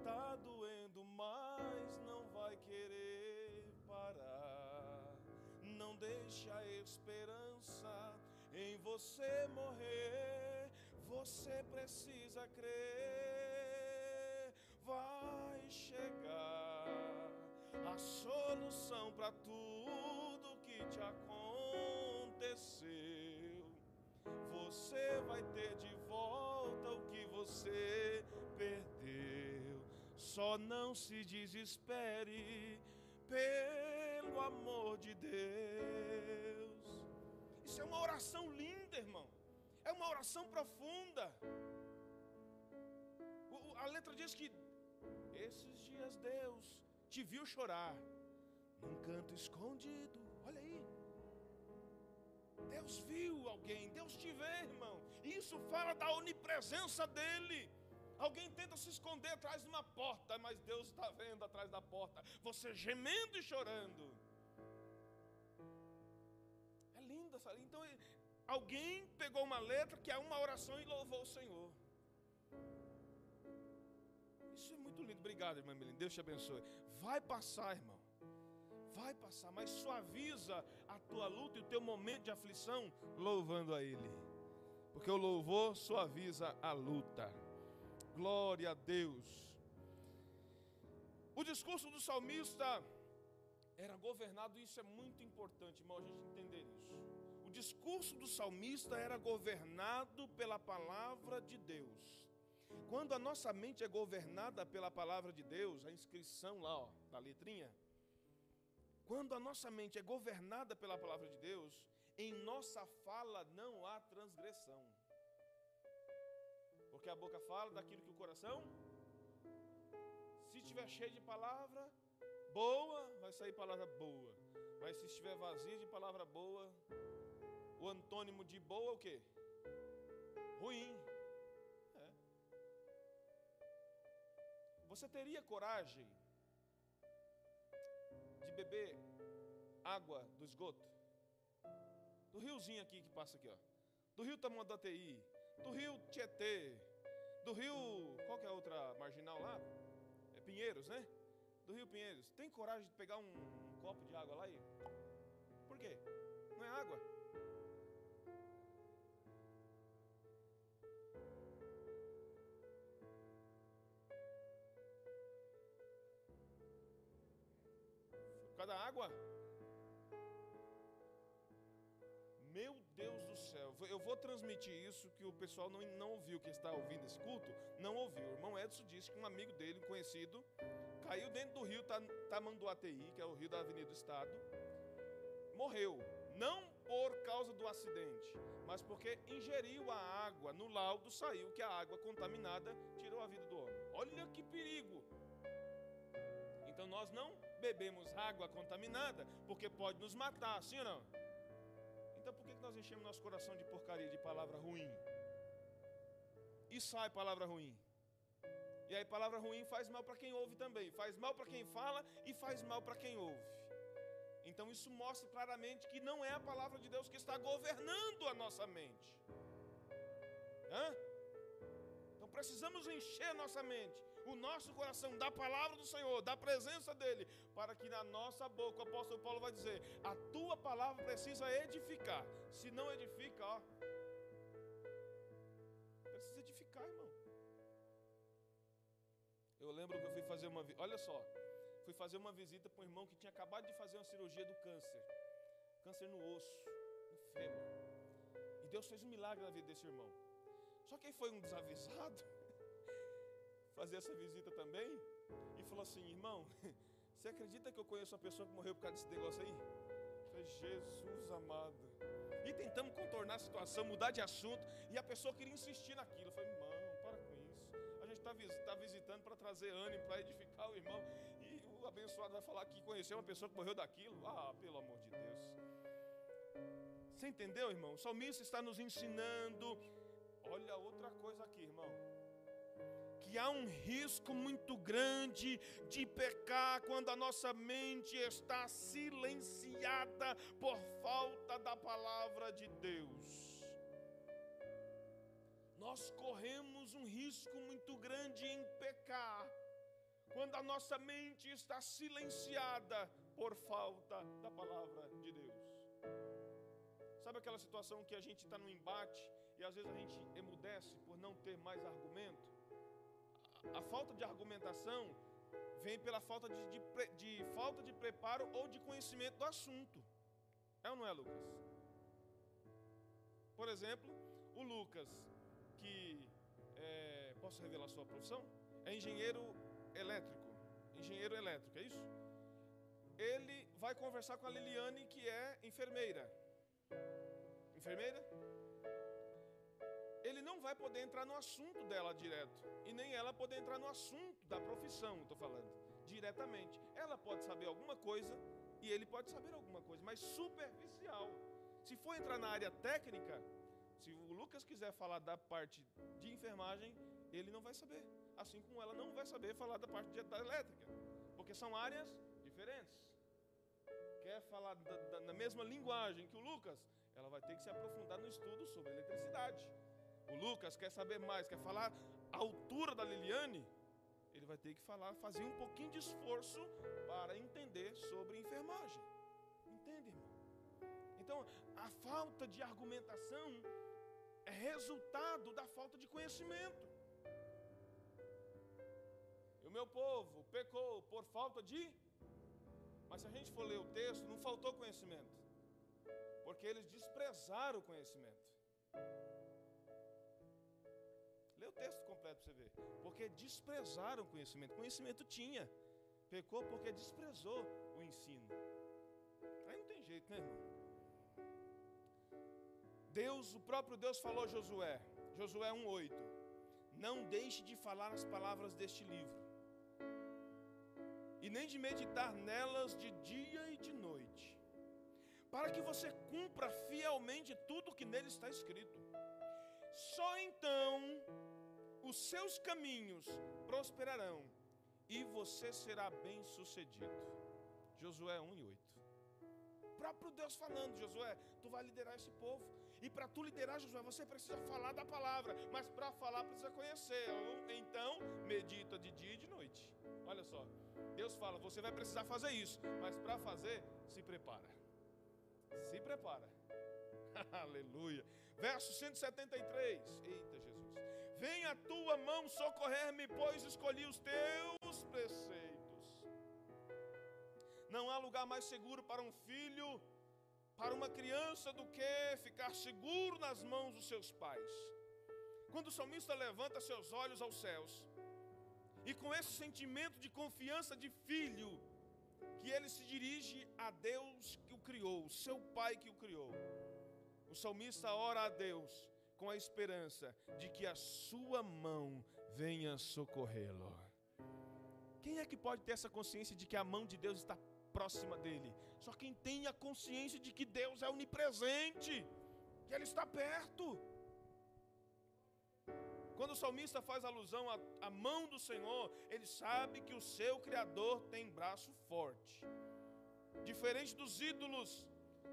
Tá doendo, mas não vai querer parar. Não deixa a esperança em você morrer. Você precisa crer. Vai chegar a solução para tudo que te aconteceu. Você vai ter de volta o que você perdeu. Só não se desespere pelo amor de Deus. Isso é uma oração linda, irmão. É uma oração profunda. A letra diz que esses dias Deus te viu chorar num canto escondido. Olha aí. Deus viu alguém, Deus te vê, irmão. Isso fala da onipresença dele. Alguém tenta se esconder atrás de uma porta, mas Deus está vendo atrás da porta. Você gemendo e chorando. É linda essa Então, alguém pegou uma letra que é uma oração e louvou o Senhor. Isso é muito lindo. Obrigado, irmã Melina. Deus te abençoe. Vai passar, irmão. Vai passar, mas suaviza a tua luta e o teu momento de aflição louvando a Ele. Porque o louvor suaviza a luta. Glória a Deus. O discurso do salmista era governado, isso é muito importante, irmão, a gente entender isso. O discurso do salmista era governado pela palavra de Deus. Quando a nossa mente é governada pela palavra de Deus, a inscrição lá, ó, da letrinha, quando a nossa mente é governada pela palavra de Deus, em nossa fala não há transgressão. Porque a boca fala daquilo que o coração. Se estiver cheio de palavra boa, vai sair palavra boa. Mas se estiver vazio de palavra boa, o antônimo de boa é o quê? Ruim. Você teria coragem de beber água do esgoto? Do riozinho aqui que passa aqui, ó. Do rio Tamanduateí, do rio Tietê, do rio. Qual que é a outra marginal lá? É Pinheiros, né? Do rio Pinheiros. Tem coragem de pegar um, um copo de água lá e. Por quê? Água? Meu Deus do céu, eu vou transmitir isso que o pessoal não, não ouviu, quem está ouvindo esse culto, não ouviu. O irmão Edson disse que um amigo dele, conhecido, caiu dentro do rio Tamanduateí, que é o rio da Avenida do Estado, morreu. Não por causa do acidente, mas porque ingeriu a água, no laudo saiu que a água contaminada tirou a vida do homem. Olha que perigo! Então nós não bebemos água contaminada, porque pode nos matar, sim ou não? Então por que nós enchemos nosso coração de porcaria, de palavra ruim? E sai palavra ruim. E aí palavra ruim faz mal para quem ouve também, faz mal para quem fala e faz mal para quem ouve. Então isso mostra claramente que não é a palavra de Deus que está governando a nossa mente. Hã? Então precisamos encher nossa mente. O nosso coração da palavra do Senhor, da presença dEle, para que na nossa boca, o apóstolo Paulo vai dizer: a tua palavra precisa edificar. Se não edifica, ó, precisa edificar, irmão. Eu lembro que eu fui fazer uma, olha só, fui fazer uma visita para um irmão que tinha acabado de fazer uma cirurgia do câncer, câncer no osso, no fêmur. E Deus fez um milagre na vida desse irmão. Só que aí foi um desavisado fazer essa visita também e falou assim: irmão, você acredita que eu conheço uma pessoa que morreu por causa desse negócio aí? Eu falei, Jesus amado. E tentamos contornar a situação, mudar de assunto, e a pessoa queria insistir naquilo. Eu falei, irmão, para com isso. A gente está tá visitando para trazer ânimo, para edificar o irmão. E o abençoado vai falar que conheceu uma pessoa que morreu daquilo. Ah, pelo amor de Deus. Você entendeu, irmão? O salmista está nos ensinando. Olha outra coisa aqui, irmão que há um risco muito grande de pecar quando a nossa mente está silenciada por falta da palavra de Deus. Nós corremos um risco muito grande em pecar quando a nossa mente está silenciada por falta da palavra de Deus. Sabe aquela situação que a gente está no embate e às vezes a gente emudece por não ter mais argumento? A falta de argumentação vem pela falta de, de, de, falta de preparo ou de conhecimento do assunto. É ou não é, Lucas? Por exemplo, o Lucas, que é, posso revelar sua profissão? É engenheiro elétrico. Engenheiro elétrico, é isso? Ele vai conversar com a Liliane, que é enfermeira. Enfermeira? Ele não vai poder entrar no assunto dela direto. E nem ela poder entrar no assunto da profissão, estou falando, diretamente. Ela pode saber alguma coisa e ele pode saber alguma coisa, mas superficial. Se for entrar na área técnica, se o Lucas quiser falar da parte de enfermagem, ele não vai saber. Assim como ela não vai saber falar da parte de, da elétrica, porque são áreas diferentes. Quer falar da, da, na mesma linguagem que o Lucas, ela vai ter que se aprofundar no estudo sobre eletricidade o Lucas quer saber mais, quer falar a altura da Liliane, ele vai ter que falar, fazer um pouquinho de esforço para entender sobre enfermagem. Entende, irmão? Então, a falta de argumentação é resultado da falta de conhecimento. E o meu povo pecou por falta de. Mas se a gente for ler o texto, não faltou conhecimento. Porque eles desprezaram o conhecimento texto completo para você ver. Porque desprezaram o conhecimento. Conhecimento tinha. Pecou porque desprezou o ensino. Aí não tem jeito, né, irmão? Deus, o próprio Deus falou a Josué, Josué 1:8. Não deixe de falar as palavras deste livro. E nem de meditar nelas de dia e de noite, para que você cumpra fielmente tudo que nele está escrito. Só então os seus caminhos prosperarão e você será bem sucedido. Josué 1 e 8. O próprio Deus falando, Josué, tu vai liderar esse povo. E para tu liderar, Josué, você precisa falar da palavra, mas para falar precisa conhecer. Então, medita de dia e de noite. Olha só, Deus fala, você vai precisar fazer isso, mas para fazer, se prepara. Se prepara. Aleluia. Verso 173. Eita Jesus. Venha a tua mão socorrer-me, pois escolhi os teus preceitos. Não há lugar mais seguro para um filho, para uma criança, do que ficar seguro nas mãos dos seus pais. Quando o salmista levanta seus olhos aos céus, e com esse sentimento de confiança de filho, que ele se dirige a Deus que o criou, seu pai que o criou. O salmista ora a Deus com a esperança de que a sua mão venha socorrê-lo. Quem é que pode ter essa consciência de que a mão de Deus está próxima dele? Só quem tem a consciência de que Deus é onipresente, que Ele está perto. Quando o salmista faz alusão à, mão do Senhor, ele sabe que o seu Criador tem braço forte. Diferente dos ídolos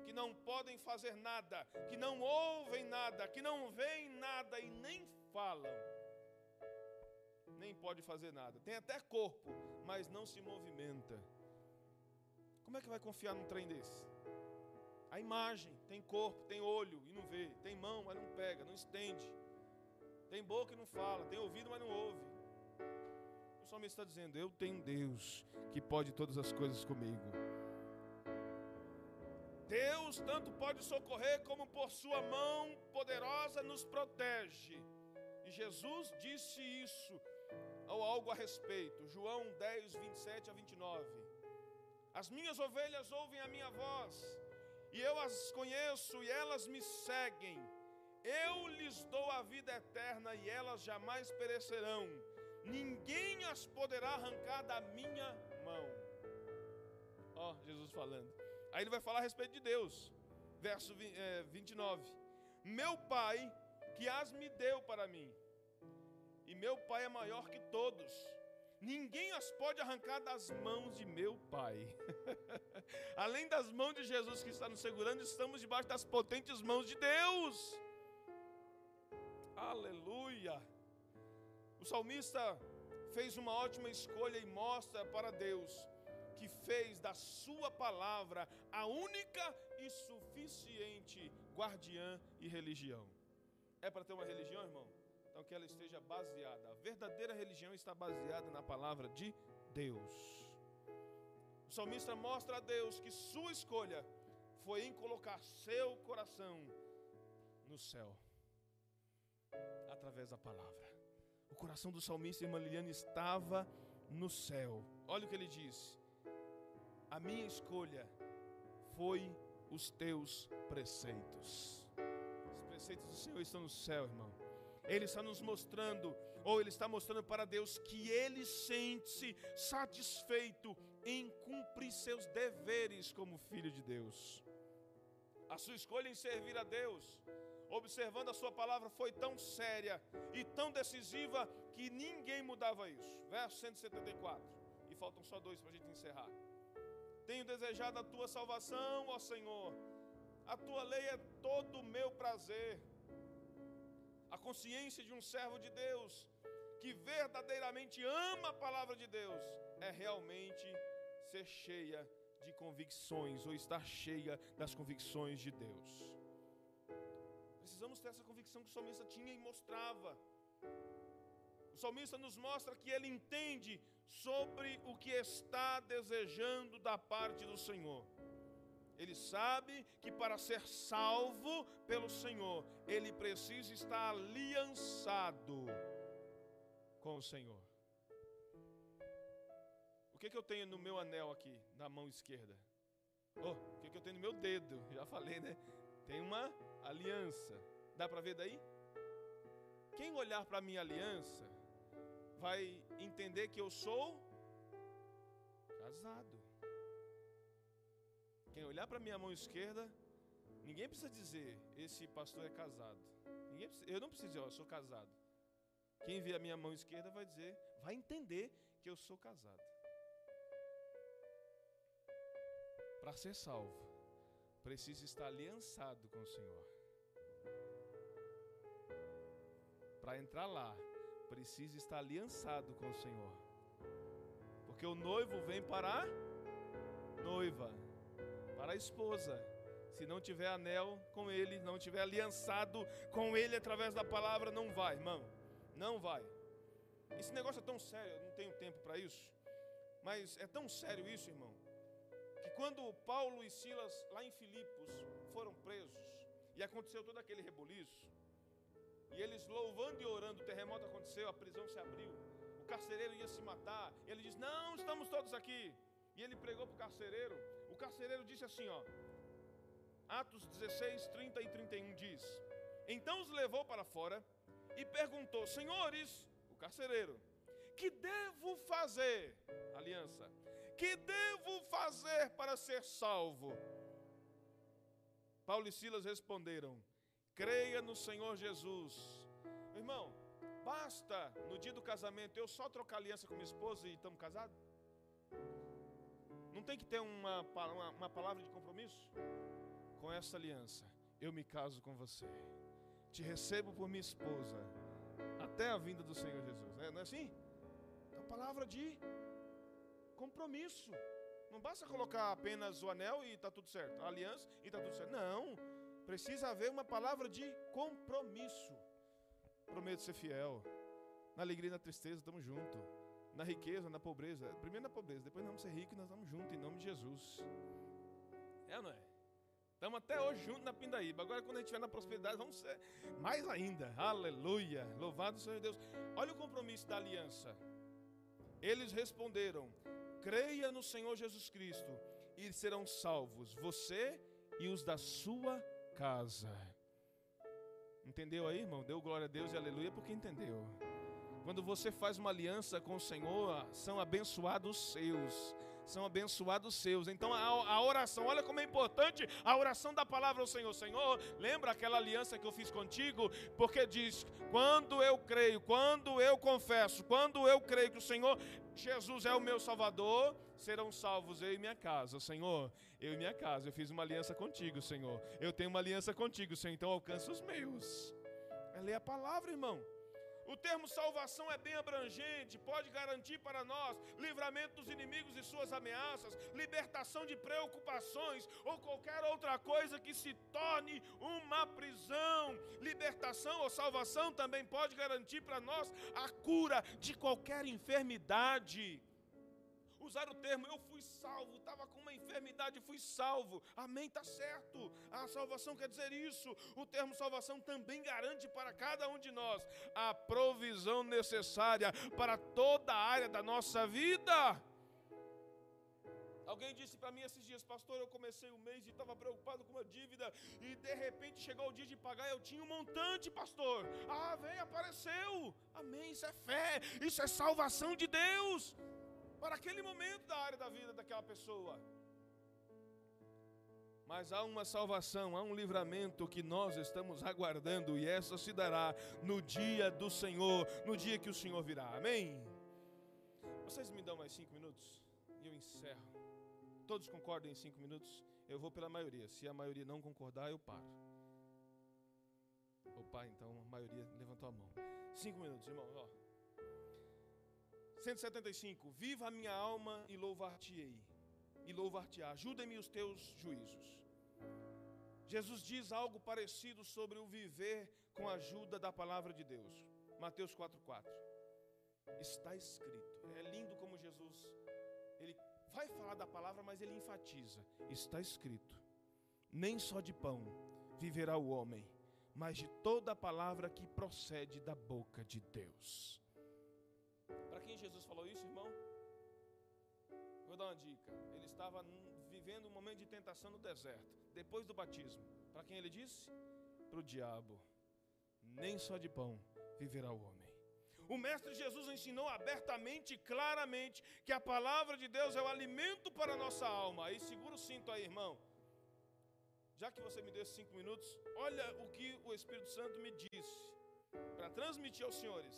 que não podem fazer nada, que não ouvem nada, que não veem nada e nem falam. nem pode fazer nada. Tem até corpo, mas não se movimenta. Como é que vai confiar num trem desse? A imagem tem corpo, tem olho e não vê, tem mão, mas não pega, não estende, tem boca e não fala, tem ouvido, mas não ouve. O salmista está dizendo: Eu tenho Deus que pode todas as coisas comigo. Deus tanto pode socorrer como por sua mão poderosa nos protege. E Jesus disse isso ou algo a respeito. João 10, 27 a 29. As minhas ovelhas ouvem a minha voz, e eu as conheço, e elas me seguem. Eu lhes dou a vida eterna, e elas jamais perecerão. Ninguém as poderá arrancar da minha mão. Ó, oh, Jesus falando. Aí ele vai falar a respeito de Deus. Verso 29. Eh, Meu Pai, que as me deu para mim e meu Pai é maior que todos. Ninguém as pode arrancar das mãos de meu Pai. Além das mãos de Jesus que está nos segurando, estamos debaixo das potentes mãos de Deus. Aleluia. O salmista fez uma ótima escolha e mostra para Deus que fez da sua palavra a única e suficiente guardiã e religião. É para ter uma religião, irmão? Então que ela esteja baseada. A verdadeira religião está baseada na palavra de Deus. O salmista mostra a Deus que sua escolha foi em colocar seu coração no céu, através da palavra. O coração do salmista, irmã Liliana, estava no céu. Olha o que ele diz: A minha escolha foi os teus preceitos. Os preceitos do Senhor estão no céu, irmão. Ele está nos mostrando, ou Ele está mostrando para Deus, que Ele sente-se satisfeito em cumprir seus deveres como filho de Deus. A sua escolha em servir a Deus, observando a Sua palavra, foi tão séria e tão decisiva que ninguém mudava isso. Verso 174. E faltam só dois para a gente encerrar. Tenho desejado a tua salvação, ó Senhor. A tua lei é todo o meu prazer a consciência de um servo de Deus que verdadeiramente ama a palavra de Deus é realmente ser cheia de convicções ou estar cheia das convicções de Deus. Precisamos ter essa convicção que o salmista tinha e mostrava. O salmista nos mostra que ele entende sobre o que está desejando da parte do Senhor. Ele sabe que para ser salvo pelo Senhor, ele precisa estar aliançado com o Senhor. O que, que eu tenho no meu anel aqui, na mão esquerda? Oh, o que, que eu tenho no meu dedo? Já falei, né? Tem uma aliança. Dá para ver daí? Quem olhar para a minha aliança vai entender que eu sou casado. Quem olhar para minha mão esquerda, ninguém precisa dizer, esse pastor é casado. Precisa, eu não preciso dizer, eu sou casado. Quem vê a minha mão esquerda vai dizer, vai entender que eu sou casado. Para ser salvo, precisa estar aliançado com o Senhor. Para entrar lá, precisa estar aliançado com o Senhor. Porque o noivo vem para a noiva para a esposa. Se não tiver anel com ele, não tiver aliançado com ele através da palavra, não vai, irmão. Não vai. Esse negócio é tão sério, eu não tenho tempo para isso. Mas é tão sério isso, irmão, que quando Paulo e Silas, lá em Filipos, foram presos, e aconteceu todo aquele reboliço, e eles louvando e orando, o terremoto aconteceu, a prisão se abriu, o carcereiro ia se matar, ele diz: Não, estamos todos aqui. E ele pregou para o carcereiro, o carcereiro disse assim, ó. Atos 16, 30 e 31 diz: Então os levou para fora e perguntou: Senhores, o carcereiro, que devo fazer? Aliança. Que devo fazer para ser salvo? Paulo e Silas responderam: Creia no Senhor Jesus. Irmão, basta no dia do casamento eu só trocar aliança com minha esposa e estamos casados? Não tem que ter uma, uma, uma palavra de compromisso? Com essa aliança, eu me caso com você. Te recebo por minha esposa. Até a vinda do Senhor Jesus. Não é assim? palavra de compromisso. Não basta colocar apenas o anel e está tudo certo, a aliança e está tudo certo. Não, precisa haver uma palavra de compromisso. Prometo ser fiel. Na alegria e na tristeza, estamos juntos. Na riqueza, na pobreza. Primeiro na pobreza, depois nós vamos ser ricos e nós estamos juntos, em nome de Jesus. É ou não é? Estamos até hoje juntos na Pindaíba. Agora, quando a gente estiver na prosperidade, vamos ser mais ainda. Aleluia. Louvado seja Deus. Olha o compromisso da aliança. Eles responderam: creia no Senhor Jesus Cristo e serão salvos, você e os da sua casa. Entendeu aí, irmão? Deu glória a Deus e aleluia porque entendeu. Quando você faz uma aliança com o Senhor, são abençoados os seus são abençoados seus. Então a, a, oração, olha como é importante a oração da palavra ao Senhor. Senhor, lembra aquela aliança que eu fiz contigo? Porque diz: quando eu creio, quando eu confesso, quando eu creio que o Senhor Jesus é o meu Salvador, serão salvos eu e minha casa. Senhor, eu e minha casa, eu fiz uma aliança contigo, Senhor. Eu tenho uma aliança contigo, Senhor, então alcança os meus. É ler a palavra, irmão. O termo salvação é bem abrangente, pode garantir para nós livramento dos inimigos e suas ameaças, libertação de preocupações ou qualquer outra coisa que se torne uma prisão. Libertação ou salvação também pode garantir para nós a cura de qualquer enfermidade usar o termo eu fui salvo, estava com uma enfermidade, fui salvo. Amém, está certo. A salvação quer dizer isso. O termo salvação também garante para cada um de nós a provisão necessária para toda a área da nossa vida. Alguém disse para mim esses dias, pastor, eu comecei o mês e estava preocupado com uma dívida e de repente chegou o dia de pagar, eu tinha um montante, pastor. Ah, vem, apareceu. Amém, isso é fé, isso é salvação de Deus para aquele momento da área da vida daquela pessoa. Mas há uma salvação, há um livramento que nós estamos aguardando, e essa se dará no dia do Senhor, no dia que o Senhor virá. Amém? Vocês me dão mais cinco minutos e eu encerro. Todos concordam em cinco minutos? Eu vou pela maioria. Se a maioria não concordar, eu paro. Opa, então a maioria levantou a mão. Cinco minutos, irmão. Ó. 175. Viva a minha alma e louvar-te-ei. E louvar-te-á. Ajuda-me os teus juízos. Jesus diz algo parecido sobre o viver com a ajuda da palavra de Deus. Mateus 4:4. Está escrito. É lindo como Jesus ele vai falar da palavra, mas ele enfatiza. Está escrito: Nem só de pão viverá o homem, mas de toda a palavra que procede da boca de Deus. Para quem Jesus falou isso, irmão? Vou dar uma dica. Ele estava vivendo um momento de tentação no deserto, depois do batismo. Para quem ele disse? Para o diabo. Nem só de pão viverá o homem. O Mestre Jesus ensinou abertamente e claramente que a palavra de Deus é o alimento para a nossa alma. Aí segura o cinto aí, irmão. Já que você me deu cinco minutos, olha o que o Espírito Santo me disse para transmitir aos senhores.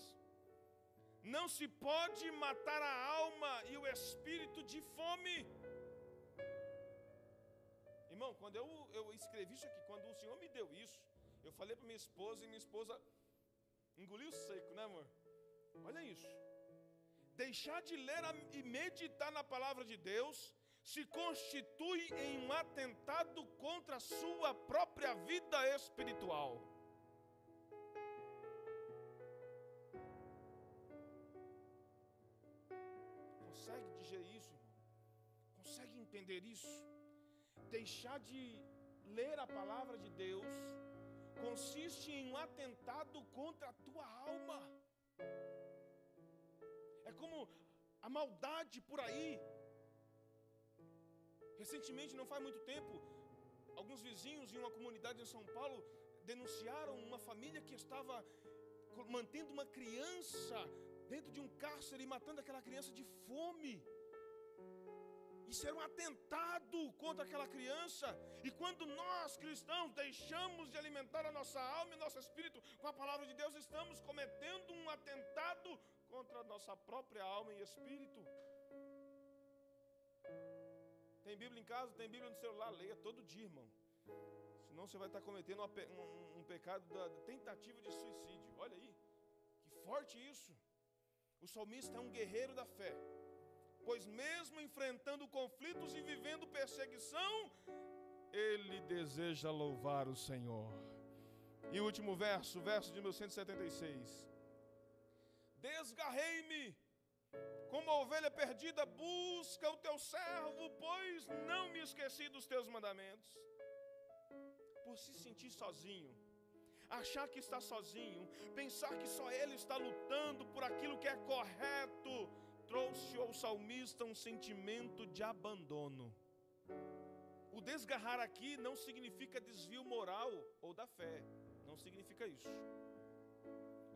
Não se pode matar a alma e o espírito de fome. Irmão, quando eu, eu escrevi isso aqui, quando o Senhor me deu isso, eu falei para minha esposa e minha esposa engoliu seco, né, amor? Olha isso. Deixar de ler e meditar na palavra de Deus se constitui em um atentado contra a sua própria vida espiritual. Entender isso? Deixar de ler a palavra de Deus consiste em um atentado contra a tua alma. É como a maldade por aí. Recentemente, não faz muito tempo, alguns vizinhos em uma comunidade em São Paulo denunciaram uma família que estava mantendo uma criança dentro de um cárcere e matando aquela criança de fome. Isso era um atentado contra aquela criança. E quando nós cristãos deixamos de alimentar a nossa alma e nosso espírito com a palavra de Deus, estamos cometendo um atentado contra a nossa própria alma e espírito. Tem Bíblia em casa, tem Bíblia no celular, leia todo dia, irmão. Senão você vai estar cometendo um, um, um pecado da tentativa de suicídio. Olha aí, que forte isso. O salmista é um guerreiro da fé, pois, mesmo enfrentando conflitos e vivendo perseguição, ele deseja louvar o Senhor. E último verso, verso de 1176. Desgarrei-me como a ovelha perdida, busca o teu servo, pois não me esqueci dos teus mandamentos. Por se sentir sozinho, achar que está sozinho, pensar que só ele está lutando por aquilo que é correto, trouxe ao salmista um sentimento de abandono. O desgarrar aqui não significa desvio moral ou da fé, não significa isso.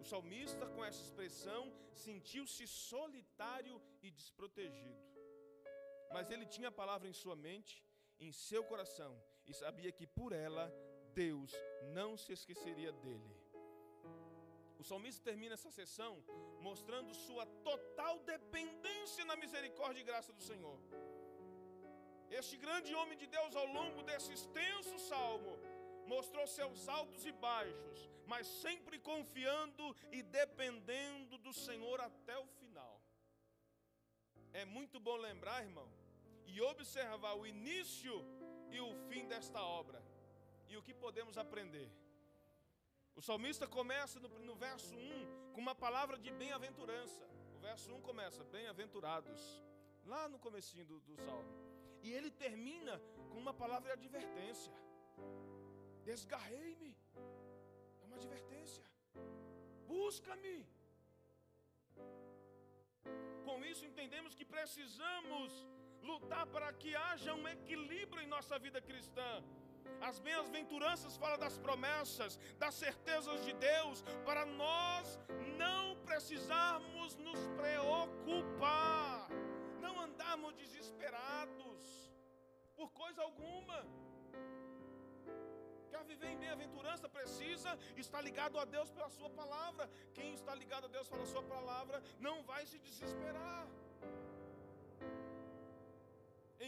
O salmista, com essa expressão, sentiu-se solitário e desprotegido. Mas ele tinha a palavra em sua mente, em seu coração, e sabia que por ela Deus não se esqueceria dele. O salmista termina essa sessão mostrando sua total dependência na misericórdia e graça do Senhor. Este grande homem de Deus, ao longo desse extenso salmo, mostrou seus altos e baixos, mas sempre confiando e dependendo do Senhor até o final. É muito bom lembrar, irmão, e observar o início e o fim desta obra. E o que podemos aprender? O salmista começa no, no verso 1 com uma palavra de bem-aventurança. O verso 1 começa, bem-aventurados, lá no comecinho do, do salmo. E ele termina com uma palavra de advertência. Desgarrei-me. É uma advertência. Busca-me. Com isso entendemos que precisamos lutar para que haja um equilíbrio em nossa vida cristã. As bem-aventuranças falam das promessas, das certezas de Deus, para nós não precisarmos nos preocupar, não andarmos desesperados por coisa alguma. Quer viver em bem-aventurança, precisa estar ligado a Deus pela Sua palavra. Quem está ligado a Deus pela Sua palavra não vai se desesperar.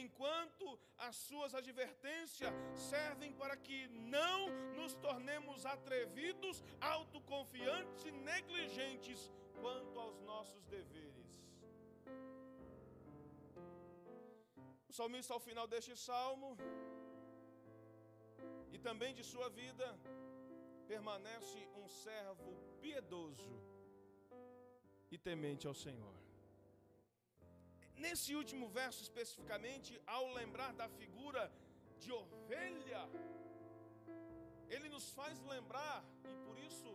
Enquanto as suas advertências servem para que não nos tornemos atrevidos, autoconfiantes e negligentes quanto aos nossos deveres. O salmista, ao final deste salmo, e também de sua vida permanece um servo piedoso e temente ao Senhor. Nesse último verso especificamente, ao lembrar da figura de ovelha, ele nos faz lembrar, e por isso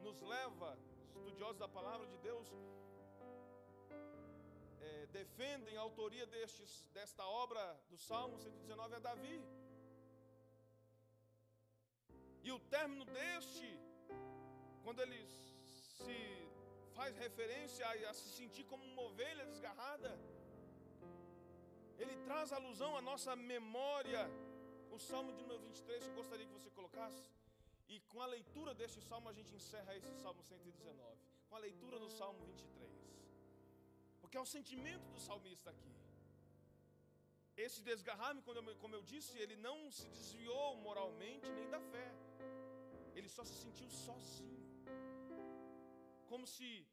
nos leva, estudiosos da palavra de Deus, é, defendem a autoria destes, desta obra do Salmo 119 a Davi. E o término deste, quando ele se faz referência a, se sentir como uma ovelha desgarrada, ele traz alusão à nossa memória. O Salmo de número 23, eu gostaria que você colocasse. E com a leitura deste salmo, a gente encerra esse Salmo 119. Com a leitura do Salmo 23. Porque é o sentimento do salmista aqui. Esse desgarrar-me, como eu disse, ele não se desviou moralmente nem da fé. Ele só se sentiu sozinho. Como se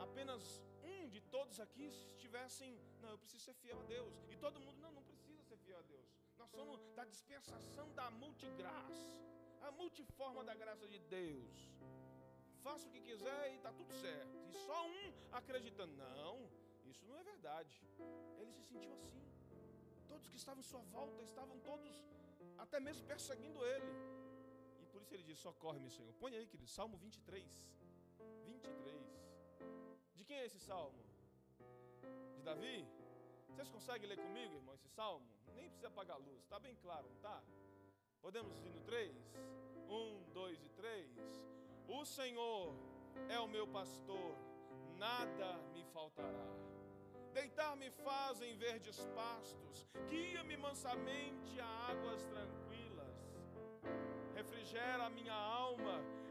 apenas um de todos aqui estivessem, não, eu preciso ser fiel a Deus. E todo mundo, não, não precisa ser fiel a Deus. Nós somos da dispensação da multigraça, a multiforma da graça de Deus. Faça o que quiser e está tudo certo. E só um acreditando, não, isso não é verdade. Ele se sentiu assim. Todos que estavam em sua volta estavam todos até mesmo perseguindo ele. Por isso ele diz: Socorre-me, Senhor. Põe aí, querido, Salmo 23. 23. Quem é esse salmo? De Davi? Vocês conseguem ler comigo, irmão, esse salmo? Nem precisa apagar a luz, está bem claro, não tá? Podemos ir no 3? 1, 2 e 3. O Senhor é o meu pastor, nada me faltará. Deitar-me faz em verdes pastos, guia-me mansamente a águas tranquilas refrigera a minha alma,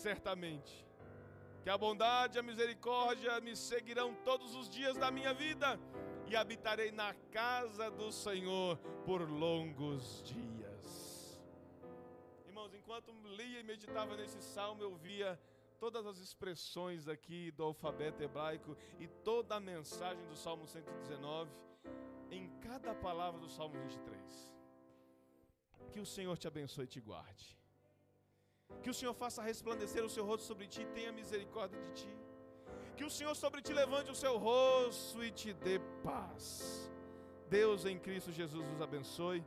Certamente que a bondade e a misericórdia me seguirão todos os dias da minha vida e habitarei na casa do Senhor por longos dias. Irmãos, enquanto lia e meditava nesse salmo, eu via todas as expressões aqui do alfabeto hebraico e toda a mensagem do Salmo 119 em cada palavra do Salmo 23. Que o Senhor te abençoe e te guarde. Que o Senhor faça resplandecer o seu rosto sobre ti e tenha misericórdia de ti. Que o Senhor sobre ti levante o seu rosto e te dê paz. Deus em Cristo Jesus nos abençoe.